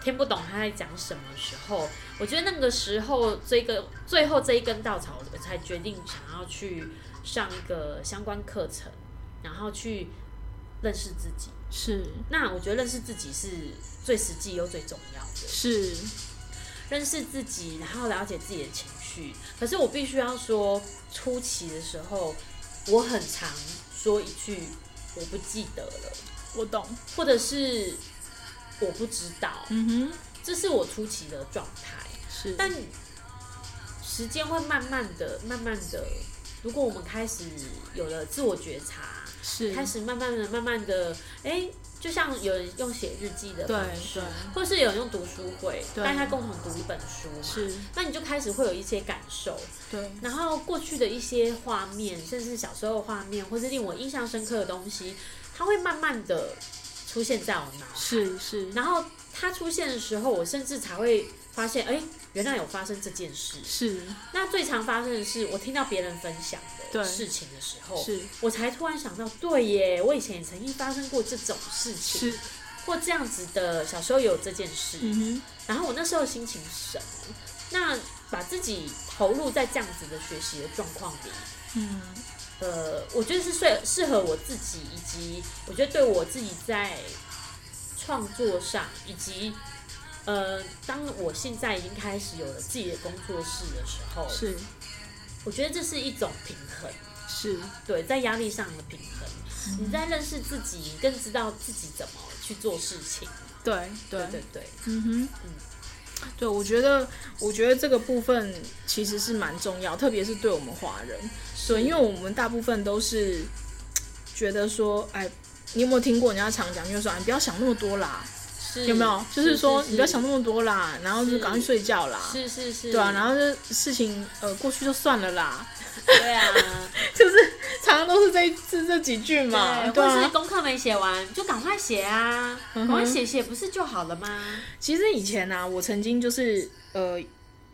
听不懂他在讲什么时候，我觉得那个时候这个最后这一根稻草，我才决定想要去上一个相关课程，然后去认识自己。是，那我觉得认识自己是最实际又最重要的。是，认识自己，然后了解自己的情绪。可是我必须要说，初期的时候，我很常说一句我不记得了。我懂，或者是。我不知道，嗯哼，这是我初期的状态。是，但时间会慢慢的、慢慢的，如果我们开始有了自我觉察，是。开始慢慢的、慢慢的，哎、欸。就像有人用写日记的方式，或是有人用读书会，大家共同读一本书嘛，是，那你就开始会有一些感受，对，然后过去的一些画面，甚至小时候的画面，或是令我印象深刻的东西，它会慢慢的出现在我脑海，是是，然后它出现的时候，我甚至才会发现，哎、欸。原来有发生这件事，是。那最常发生的是，我听到别人分享的事情的时候，是我才突然想到，对耶，我以前也曾经发生过这种事情，是。或这样子的，小时候有这件事，嗯哼。然后我那时候心情什么？那把自己投入在这样子的学习的状况里，嗯，呃，我觉得是适适合我自己，以及我觉得对我自己在创作上，以及。呃，当我现在已经开始有了自己的工作室的时候，是，我觉得这是一种平衡，是对，在压力上的平衡。嗯、你在认识自己，你更知道自己怎么去做事情。对对对对对，嗯哼，嗯，对，我觉得，我觉得这个部分其实是蛮重要，特别是对我们华人，对，因为我们大部分都是觉得说，哎，你有没有听过人家常讲，就是说，你不要想那么多啦。有没有？就是说，你不要想那么多啦，然后就赶快睡觉啦。是是是。对啊，然后这事情呃过去就算了啦。(laughs) 对啊，就是常常都是这这这几句嘛。对，或是功课没写完，就赶快写啊，赶快写写不是就好了吗？其实以前呢、啊，我曾经就是呃，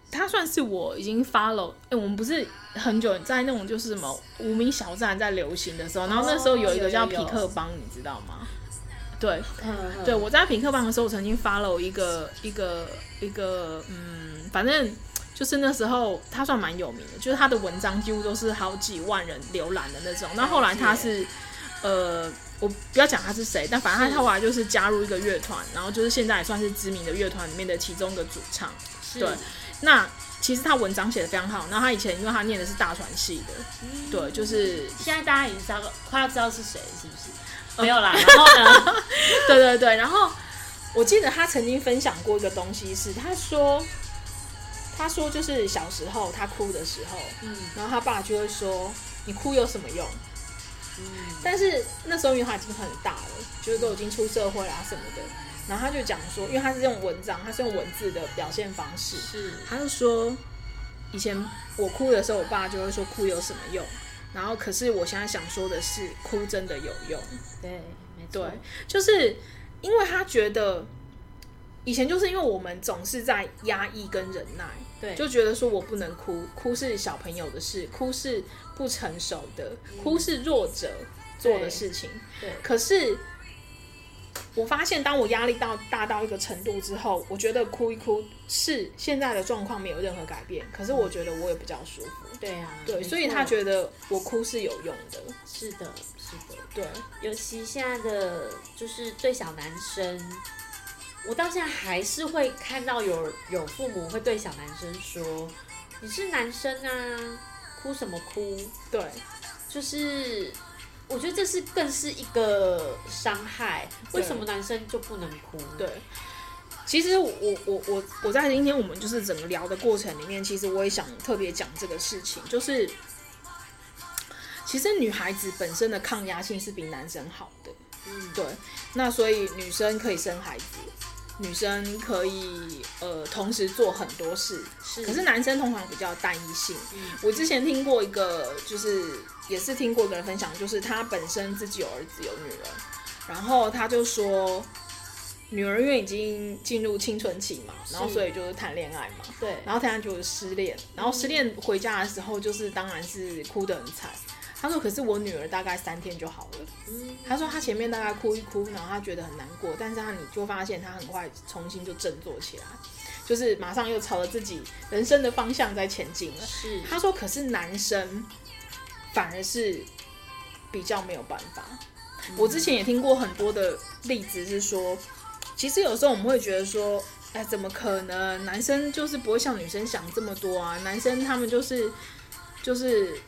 他算是我已经 follow，哎，我们不是很久在那种就是什么无名小站在流行的时候，然后那时候有一个叫匹克邦，你知道吗？对，对，我在匹克邦的时候，我曾经 follow 一个一个一个，嗯，反正就是那时候他算蛮有名的，就是他的文章几乎都是好几万人浏览的那种。那后来他是，呃，我不要讲他是谁，但反正他后来就是加入一个乐团，然后就是现在也算是知名的乐团里面的其中一个主唱。对，那其实他文章写的非常好。然后他以前因为他念的是大传系的，嗯，对，就是现在大家已经知道，快要知道是谁，是不是？没有啦，然后呢？(laughs) 对对对，然后我记得他曾经分享过一个东西，是他说，他说就是小时候他哭的时候，嗯，然后他爸就会说：“你哭有什么用？”嗯，但是那时候因为他已经很大了，就是都已经出社会啊什么的，然后他就讲说，因为他是用文章，他是用文字的表现方式，是，他就说，以前我哭的时候，我爸就会说：“哭有什么用？”然后，可是我现在想说的是，哭真的有用。对，没错。对，就是因为他觉得以前就是因为我们总是在压抑跟忍耐，对，就觉得说我不能哭，哭是小朋友的事，哭是不成熟的，哭是弱者做的事情。对，对。可是我发现，当我压力到大到一个程度之后，我觉得哭一哭是现在的状况没有任何改变，可是我觉得我也比较舒服。对啊，对，所以他觉得我哭是有用的。是的，是的，对。尤其现在的就是对小男生，我到现在还是会看到有有父母会对小男生说：“你是男生啊，哭什么哭？”对，就是我觉得这是更是一个伤害。为什么男生就不能哭？对。其实我我我我在今天我们就是整个聊的过程里面，其实我也想特别讲这个事情，就是其实女孩子本身的抗压性是比男生好的，嗯，对。那所以女生可以生孩子，女生可以呃同时做很多事，是。可是男生通常比较单一性。嗯，我之前听过一个，就是也是听过一个人分享，就是他本身自己有儿子有女儿，然后他就说。女儿因为已经进入青春期嘛，然后所以就是谈恋爱嘛，对，然后谈恋爱就失恋，然后失恋回家的时候就是当然是哭得很惨。他说：“可是我女儿大概三天就好了。”嗯，他说他前面大概哭一哭，然后他觉得很难过，但是他你就发现他很快重新就振作起来，就是马上又朝着自己人生的方向在前进了。是，他说：“可是男生反而是比较没有办法。嗯”我之前也听过很多的例子是说。其实有时候我们会觉得说，哎，怎么可能？男生就是不会像女生想这么多啊！男生他们就是就是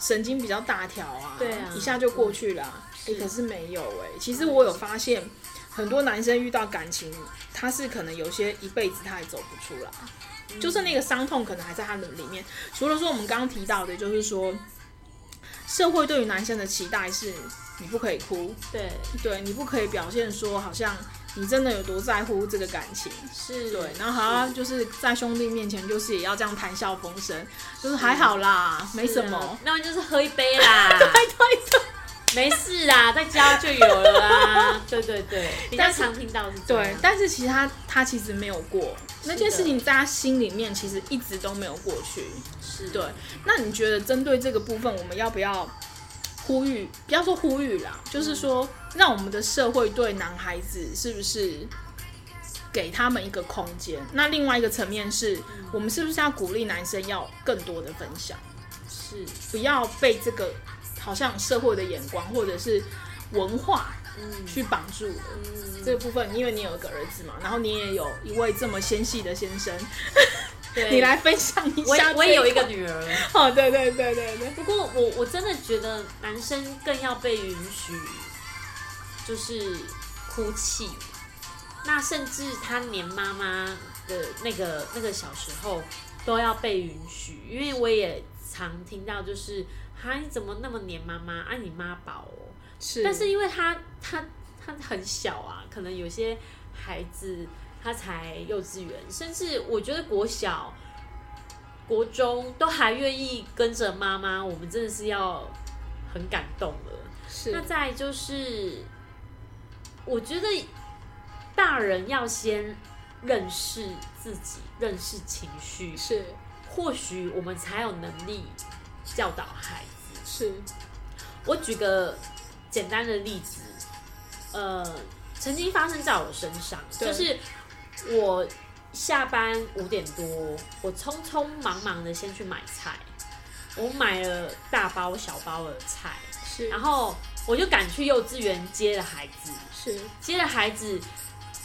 神经比较大条啊，对啊，一下就过去了啊。哎，可是没有哎。其实我有发现，很多男生遇到感情，他是可能有些一辈子他也走不出来。嗯、就是那个伤痛可能还在他的里面。除了说我们刚刚提到的，就是说社会对于男生的期待是你不可以哭，对对，你不可以表现说好像你真的有多在乎这个感情，是对，然后好像就是在兄弟面前就是也要这样谈笑风生，就是还好啦，没什么，那么就是喝一杯啦，(laughs) 对对对。没事啦，在家就有了啦。(laughs) 对对对，比较常听到是。对，但是其实他他其实没有过那件事情，在他心里面其实一直都没有过去。是对。那你觉得针对这个部分，我们要不要呼吁？不要说呼吁啦，就是说，让我们的社会对男孩子是不是给他们一个空间？那另外一个层面是，我们是不是要鼓励男生要更多的分享？是，不要被这个。好像社会的眼光或者是文化，嗯，去绑住的、嗯、这个部分，因为你有一个儿子嘛，然后你也有一位这么纤细的先生，对，(laughs) 你来分享一下。我我也有一个女儿，哦，对对对对对。不过我我真的觉得男生更要被允许，就是哭泣。那甚至他连妈妈的那个那个小时候都要被允许，因为我也常听到就是。哈你怎么那么黏妈妈？爱、啊、你妈宝哦。是，但是因为他他他很小啊，可能有些孩子他才幼稚园，甚至我觉得国小、国中都还愿意跟着妈妈，我们真的是要很感动了。是，那再就是，我觉得大人要先认识自己，认识情绪，是，或许我们才有能力。教导孩子。是，我举个简单的例子，呃，曾经发生在我身上，就是我下班五点多，我匆匆忙忙的先去买菜，我买了大包小包的菜，是，然后我就赶去幼稚园接了孩子，是，接了孩子，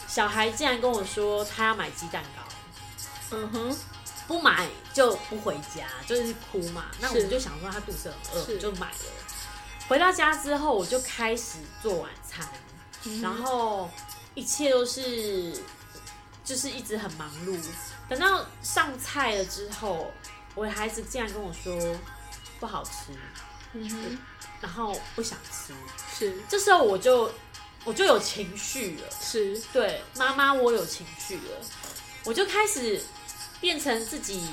小孩竟然跟我说他要买鸡蛋糕，嗯哼。不买就不回家，就是哭嘛。那我们就想说他肚子很饿，就买了。回到家之后，我就开始做晚餐，嗯、然后一切都是就是一直很忙碌。等到上菜了之后，我的孩子竟然跟我说不好吃，嗯，然后不想吃。是，这时候我就我就有情绪了。是，对，妈妈，我有情绪了，我就开始。变成自己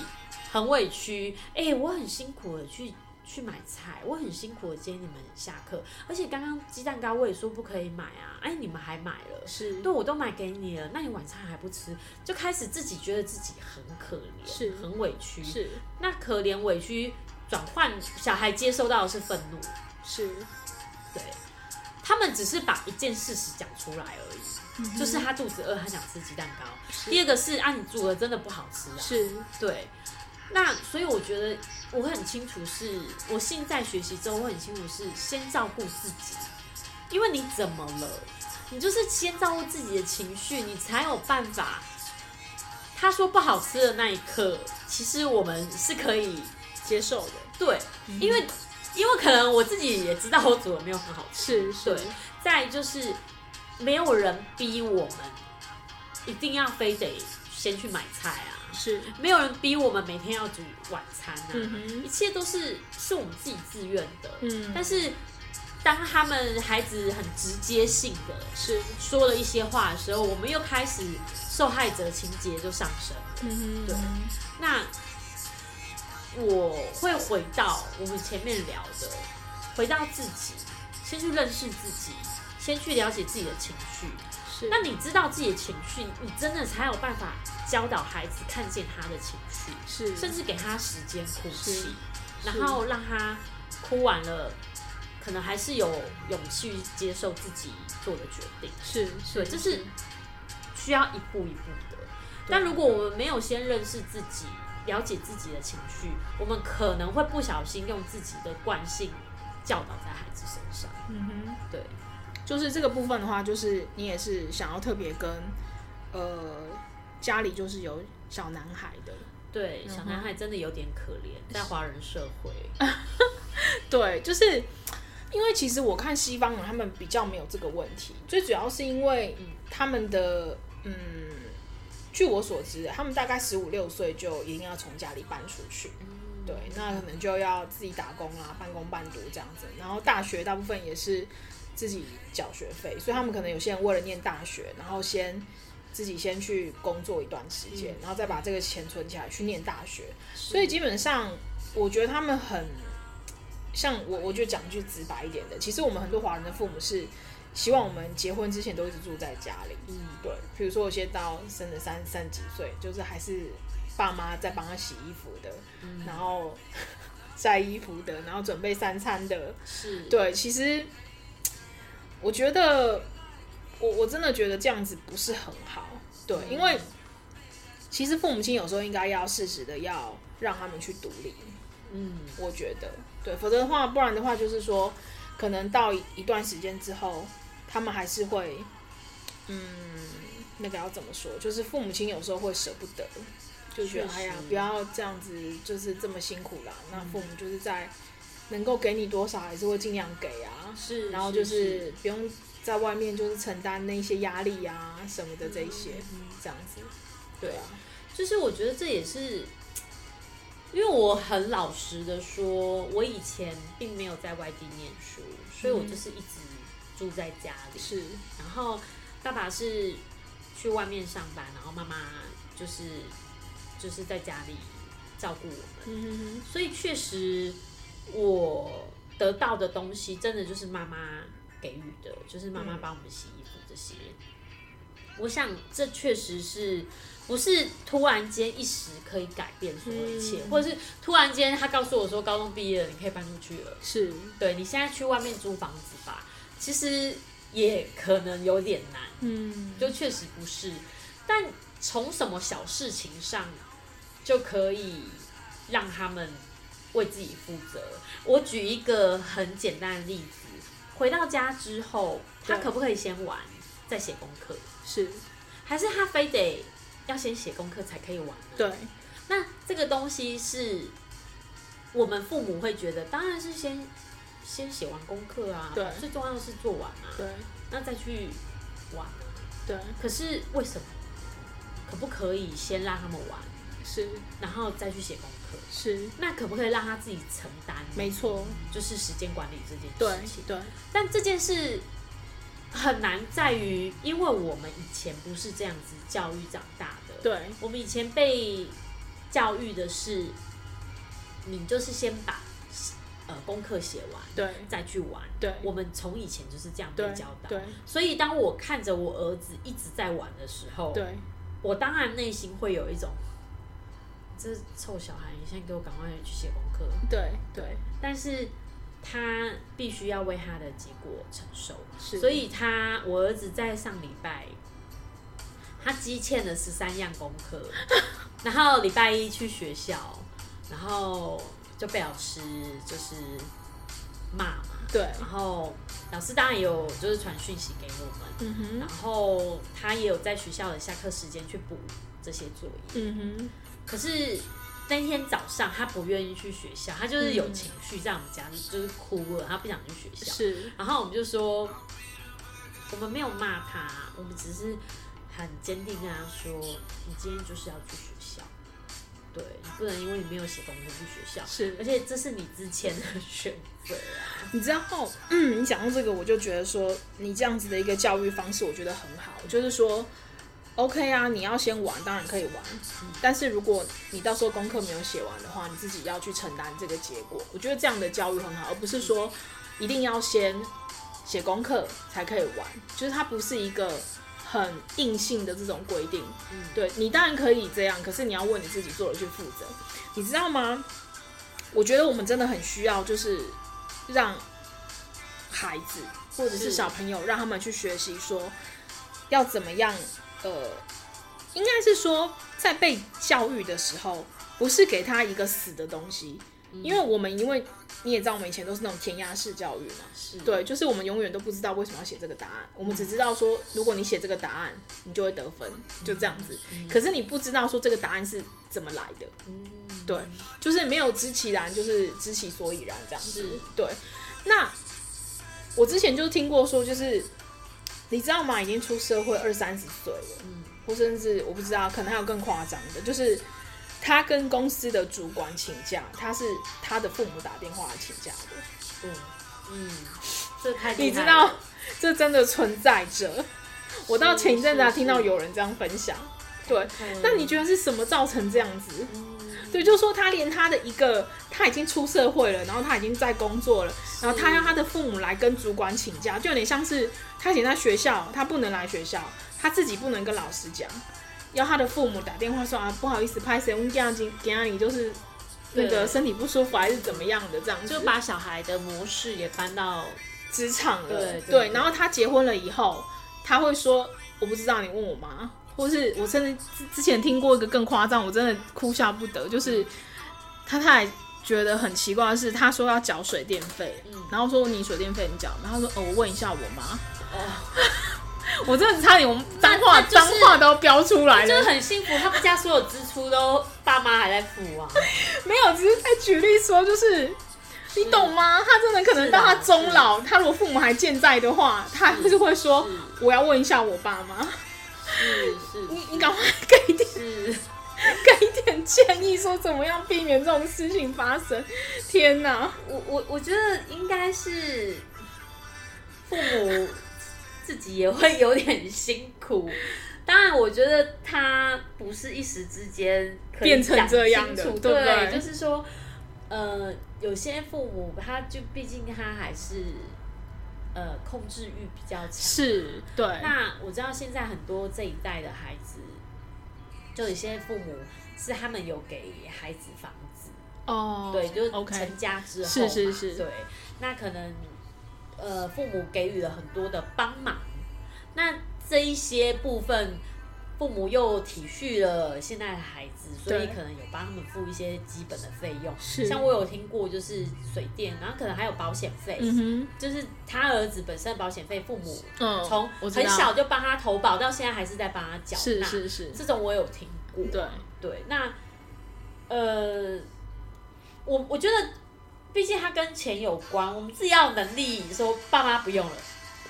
很委屈，哎、欸，我很辛苦的去去买菜，我很辛苦的接你们下课，而且刚刚鸡蛋糕我也说不可以买啊，哎、欸，你们还买了，是，对，我都买给你了，那你晚餐还不吃，就开始自己觉得自己很可怜，是，很委屈，是，那可怜委屈转换小孩接收到的是愤怒，是，对，他们只是把一件事实讲出来而已。就是他肚子饿，他想吃鸡蛋糕。第二个是啊，你煮的真的不好吃啊。是，对。那所以我觉得我很清楚是，是我现在学习之后，我很清楚是先照顾自己，因为你怎么了，你就是先照顾自己的情绪，你才有办法。他说不好吃的那一刻，其实我们是可以接受的。对，因为因为可能我自己也知道我煮的没有很好吃。是，对。再就是。没有人逼我们一定要非得先去买菜啊，是没有人逼我们每天要煮晚餐啊，嗯、一切都是是我们自己自愿的。嗯，但是当他们孩子很直接性的是说了一些话的时候，我们又开始受害者情节就上升了。嗯，对。那我会回到我们前面聊的，回到自己，先去认识自己。先去了解自己的情绪，是。那你知道自己的情绪，你真的才有办法教导孩子看见他的情绪，是。甚至给他时间哭泣，然后让他哭完了，可能还是有勇气接受自己做的决定。是，对，这是需要一步一步的。但如果我们没有先认识自己，了解自己的情绪，我们可能会不小心用自己的惯性教导在孩子身上。嗯哼，对。就是这个部分的话，就是你也是想要特别跟，呃，家里就是有小男孩的，对，小男孩真的有点可怜，在华人社会，(laughs) 对，就是因为其实我看西方人他们比较没有这个问题，最主要是因为他们的嗯据我所知，他们大概十五六岁就一定要从家里搬出去。嗯、对，那可能就要自己打工啊，半工半读这样子。然后大学大部分也是自己缴学费，所以他们可能有些人为了念大学，然后先自己先去工作一段时间，嗯、然后再把这个钱存起来去念大学。所以基本上，我觉得他们很像我，我就讲句直白一点的，其实我们很多华人的父母是。希望我们结婚之前都一直住在家里。嗯，对。比如说，有些到生了三三几岁，就是还是爸妈在帮他洗衣服的，嗯、然后 (laughs) 晒衣服的，然后准备三餐的。是。对，其实我觉得，我我真的觉得这样子不是很好。对，嗯、因为其实父母亲有时候应该要适时的要让他们去独立。嗯，我觉得对，否则的话，不然的话就是说，可能到一段时间之后。他们还是会，嗯，那个要怎么说？就是父母亲有时候会舍不得，就觉得哎呀，不要这样子，就是这么辛苦啦。那父母就是在能够给你多少，还是会尽量给啊。是，然后就是不用在外面就是承担那些压力啊什么的这些，这样子。对啊，就是我觉得这也是，因为我很老实的说，我以前并没有在外地念书，所以我就是一直。住在家里是，然后爸爸是去外面上班，然后妈妈就是就是在家里照顾我们。嗯哼哼。所以确实我得到的东西，真的就是妈妈给予的，就是妈妈帮我们洗衣服这些。嗯。我想这确实是不是突然间一时可以改变所有一切，嗯，或者是突然间他告诉我说高中毕业了，你可以搬出去了。是，对，你现在去外面租房子吧。其实也可能有点难，嗯，就确实不是。但从什么小事情上就可以让他们为自己负责？我举一个很简单的例子：回到家之后，他可不可以先玩再写功课？是，还是他非得要先写功课才可以玩？对。那这个东西是我们父母会觉得，当然是先。先写完功课啊，对，最重要的是做完啊，对，那再去玩啊，对。可是为什么？可不可以先让他们玩？是，然后再去写功课？是。那可不可以让他自己承担？没错，就是时间管理这件事情。对，对。但这件事很难在于，因为我们以前不是这样子教育长大的。对，我们以前被教育的是，你就是先把。呃，功课写完，对，再去玩。对，我们从以前就是这样被教导。对，所以当我看着我儿子一直在玩的时候，对，我当然内心会有一种，这臭小孩，你现在给我赶快去写功课。对对，但是他必须要为他的结果承受。是，所以他我儿子在上礼拜，他积欠了十三样功课，(laughs) 然后礼拜一去学校，然后。就被老师就是骂嘛，对，然后老师当然也有就是传讯息给我们，嗯哼，然后他也有在学校的下课时间去补这些作业，嗯哼。可是那天早上他不愿意去学校，他就是有情绪在我们家就是哭了，他不想去学校，是。然后我们就说，我们没有骂他，我们只是很坚定跟他说，你今天就是要去学校。对，你不能因为你没有写功课去学校，是，而且这是你之前的 (laughs) 选择啊。你知道，嗯，你讲到这个，我就觉得说，你这样子的一个教育方式，我觉得很好。就是说，OK 啊，你要先玩，当然可以玩，嗯，但是如果你到时候功课没有写完的话，你自己要去承担这个结果。我觉得这样的教育很好，而不是说一定要先写功课才可以玩，就是它不是一个。很硬性的这种规定，嗯，对，你当然可以这样，可是你要为你自己做的去负责，你知道吗？我觉得我们真的很需要，就是让孩子或者是小朋友，让他们去学习说要怎么样，呃，应该是说在被教育的时候，不是给他一个死的东西。因为我们，因为你也知道，我们以前都是那种填鸭式教育嘛，是对，就是我们永远都不知道为什么要写这个答案，我们只知道说，如果你写这个答案，你就会得分，就这样子。可是你不知道说这个答案是怎么来的，对，就是没有知其然，就是知其所以然这样子。对，那我之前就听过说，就是你知道吗？已经出社会二三十岁了，或甚至我不知道，可能还有更夸张的，就是他跟公司的主管请假，他是他的父母打电话来请假的。嗯嗯，这太你知道，这真的存在着。我到前一阵子还听到有人这样分享，对。那你觉得是什么造成这样子？对，就是说他连他的一个他已经出社会了，然后他已经在工作了，然后他要他的父母来跟主管请假，就有点像是他以前在学校，他不能来学校，他自己不能跟老师讲，要他的父母打电话说啊，不好意思，拍谁？我们家今家里就是那个身体不舒服还是怎么样的这样子，就把小孩的模式也搬到职场了。对，然后他结婚了以后，他会说我不知道，你问我妈。或是我甚至之之前听过一个更夸张，我真的哭笑不得。就是他太太觉得很奇怪的是，他说要缴水电费，嗯，然后说你水电费你缴，然后说哦，我问一下我妈。哦，(laughs) 我真的差点，我们脏话脏、就是、话都飙出来了，就是很幸福，他们家所有支出都爸妈还在付啊。(laughs) 没有，只是在举例说，就是你懂吗？他真的可能到他终老，他如果父母还健在的话，他还是会说我要问一下我爸妈。是是，(laughs) 你你赶快给点，给点建议，说怎么样避免这种事情发生？天哪，我我我觉得应该是父母自己也会有点辛苦。(laughs) 当然，我觉得他不是一时之间可以变成这样的，对不对？对，就是说，呃，有些父母他就毕竟他还是。呃，控制欲比较强，是对。那我知道现在很多这一代的孩子，就有些父母是他们有给孩子房子哦，对，就是成家之后.是是是，对。那可能呃，父母给予了很多的帮忙，那这一些部分。父母又体恤了现在的孩子，所以可能有帮他们付一些基本的费用。是，像我有听过，就是水电，然后可能还有保险费。嗯，就是他儿子本身的保险费，父母从很小就帮他投保，到现在还是在帮他缴纳。是是是，这种我有听过。对对，那呃，我我觉得，毕竟他跟钱有关，我们自己要有能力说爸妈不用了，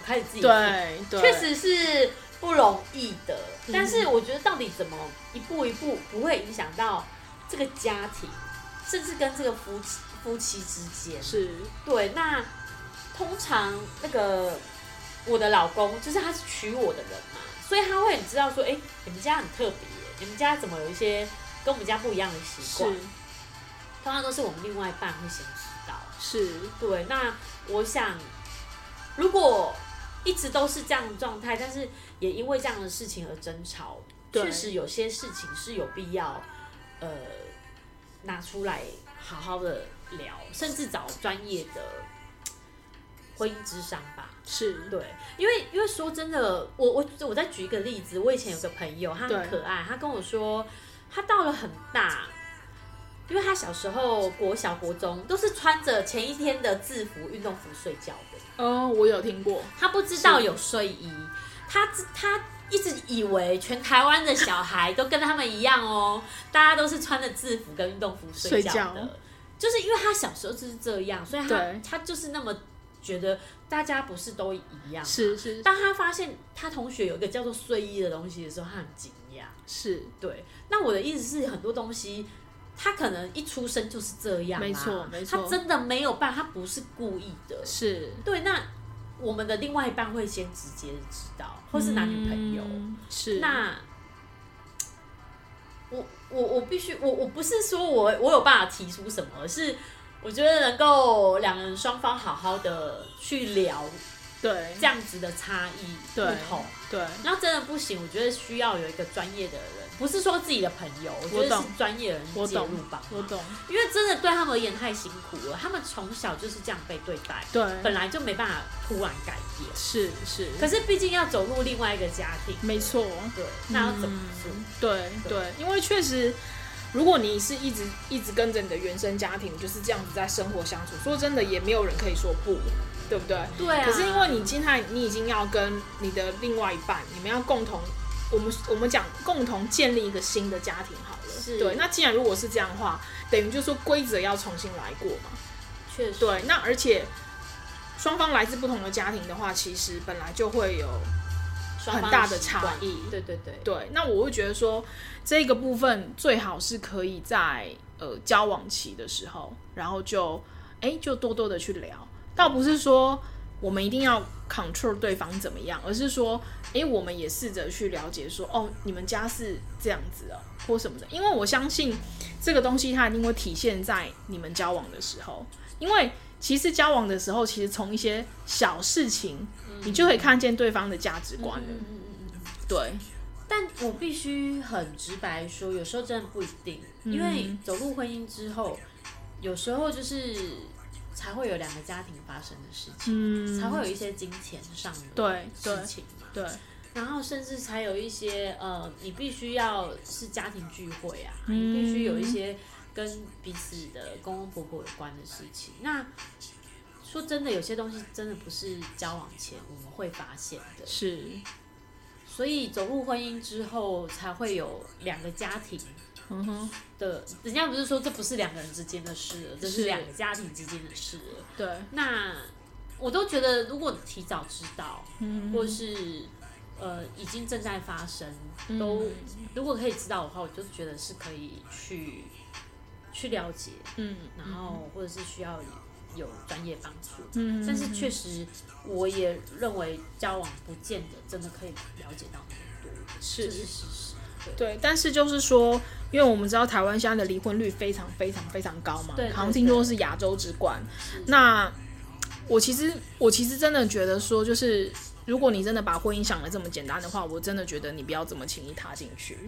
我开始自己付。对，确实是。不容易的，但是我觉得到底怎么一步一步不会影响到这个家庭，甚至跟这个夫妻夫妻之间是对。那通常那个我的老公就是他是娶我的人嘛，所以他会很知道说，哎、欸，你们家很特别，你们家怎么有一些跟我们家不一样的习惯？通常都是我们另外一半会先。是对。那我想，如果一直都是这样的状态，但是也因为这样的事情而争吵。确实有些事情是有必要，呃，拿出来好好的聊，甚至找专业的婚姻之商吧。是对，因为因为说真的，我我我再举一个例子，我以前有个朋友，他很可爱，他跟我说，他到了很大。因为他小时候国小国中都是穿着前一天的制服运动服睡觉的。哦，我有听过。他不知道有睡衣，他他一直以为全台湾的小孩都跟他们一样哦，(laughs) 大家都是穿着制服跟运动服睡觉的。就是因为他小时候就是这样，所以他他就是那么觉得大家不是都一样。是是。当他发现他同学有一个叫做睡衣的东西的时候，他很惊讶。是对。那我的意思是很多东西。他可能一出生就是这样，没错，没错，他真的没有办法，他不是故意的，是。对。那我们的另外一半会先直接知道，或是男女朋友，嗯、是。那我我我必须我我不是说我我有办法提出什么，而是我觉得能够两人双方好好的去聊。对，这样子的差异不同，对，然后真的不行，我觉得需要有一个专业的人，不是说自己的朋友，我觉得是专业的人介入吧。我懂，因为真的对他们而言太辛苦了，他们从小就是这样被对待，对，本来就没办法突然改变，是是。可是毕竟要走入另外一个家庭，没错，对，那要怎么做？对对，因为确实，如果你是一直一直跟着你的原生家庭就是这样子在生活相处，说真的，也没有人可以说不。对不对？对啊。可是因为你今天你已经要跟你的另外一半，你们要共同，我们我们讲共同建立一个新的家庭好了。是。对。那既然如果是这样的话，等于就是说规则要重新来过嘛。确实。对。那而且双方来自不同的家庭的话，其实本来就会有很大的差异。对对对对，那我会觉得说，这个部分最好是可以在呃交往期的时候，然后就哎就多多的去聊，倒不是说。我们一定要 control 对方怎么样，而是说，诶，我们也试着去了解说，哦，你们家是这样子的，或什么的。因为我相信这个东西它一定会体现在你们交往的时候，因为其实交往的时候，其实从一些小事情，你就可以看见对方的价值观了。嗯嗯嗯嗯。对。但我必须很直白说，有时候真的不一定，因为走入婚姻之后，有时候就是。才会有两个家庭发生的事情，嗯、才会有一些金钱上的事情嘛。对，对，然后甚至才有一些呃，你必须要是家庭聚会啊，嗯、你必须有一些跟彼此的公公婆婆有关的事情。那说真的，有些东西真的不是交往前我们会发现的。是，所以走入婚姻之后，才会有两个家庭。嗯哼的，人家不是说这不是两个人之间的事，这是两个家庭之间的事。对，那我都觉得，如果提早知道，嗯，或是呃已经正在发生，都如果可以知道的话，我就觉得是可以去去了解，嗯，然后或者是需要有专业帮助，嗯，但是确实我也认为交往不见得真的可以了解到那么多，是，这是事实。对，但是就是说，因为我们知道台湾现在的离婚率非常非常非常高嘛，对，对，对，好像听说是亚洲之冠。那我其实我其实真的觉得说，就是如果你真的把婚姻想得这么简单的话，我真的觉得你不要这么轻易踏进去。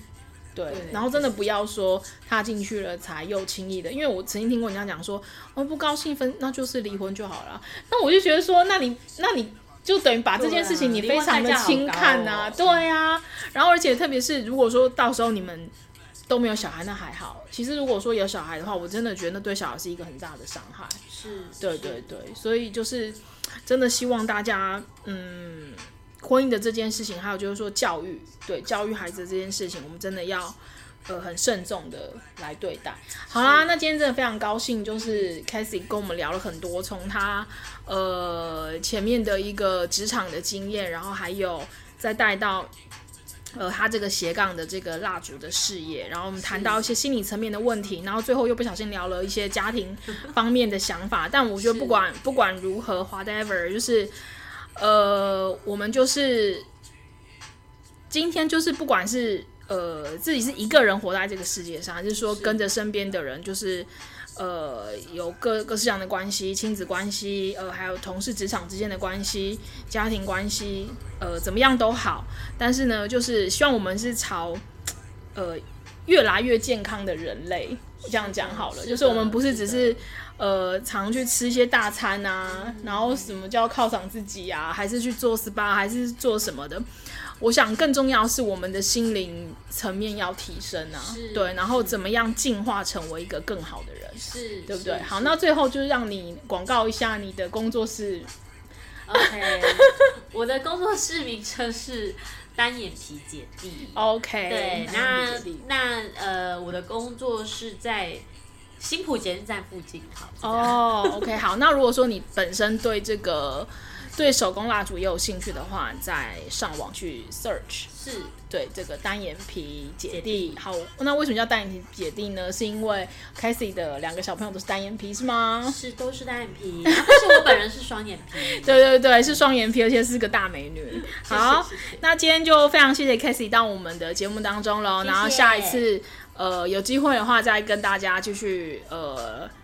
对，然后真的不要说踏进去了才又轻易的，因为我曾经听过人家讲说，哦不高兴分，那就是离婚就好了。那我就觉得说，那你那你。就等于把这件事情你非常的轻看呐、啊，对呀、啊。然后而且特别是如果说到时候你们都没有小孩，那还好。其实如果说有小孩的话，我真的觉得那对小孩是一个很大的伤害。是，对对对。所以就是真的希望大家，嗯，婚姻的这件事情，还有就是说教育，对教育孩子这件事情，我们真的要。呃，很慎重的来对待。好啦，那今天真的非常高兴，就是 Cathy 跟我们聊了很多，从他呃前面的一个职场的经验，然后还有再带到呃他这个斜杠的这个蜡烛的事业，然后我们谈到一些心理层面的问题，然后最后又不小心聊了一些家庭 (laughs) 方面的想法。但我觉得不管不管如何，whatever，就是呃我们就是今天就是不管是。呃，自己是一个人活在这个世界上，还是说跟着身边的人，就是呃有各各式各样的关系，亲子关系，呃，还有同事、职场之间的关系，家庭关系，呃，怎么样都好。但是呢，就是希望我们是朝呃越来越健康的人类，这样讲好了，就是我们不是只是呃常去吃一些大餐啊，然后什么叫犒赏自己啊，还是去做 SPA，还是做什么的。我想更重要是我们的心灵层面要提升啊，对，然后怎么样进化成为一个更好的人，是，对不对？好，那最后就是让你广告一下你的工作室。OK，(laughs) 我的工作室名称是单眼皮姐弟。OK，对，那那呃，我的工作室在新浦捷运站附近。好，哦、oh,，OK，好，那如果说你本身对这个。对手工蜡烛也有兴趣的话，再上网去 search，是对这个单眼皮姐弟。好，那为什么叫单眼皮姐弟呢？是因为 c a s i y 的两个小朋友都是单眼皮，是吗？是，都是单眼皮。但是我本人是双眼皮。(laughs) 对对对，是双眼皮，而且是个大美女。好，那今天就非常谢谢 c a s i y 到我们的节目当中喽。然后下一次，呃，有机会的话，再跟大家继续呃。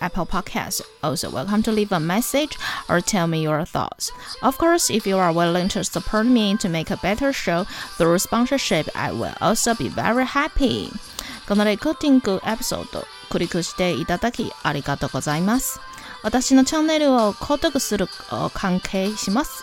Apple Podcasts. Also, welcome to leave a message or tell me your thoughts. Of course, if you are willing to support me to make a better show through sponsorship, I will also be very happy. このレコーディングエピソード、クリックしていただきありがとうございます。 私のチャンネルを购読する関系します。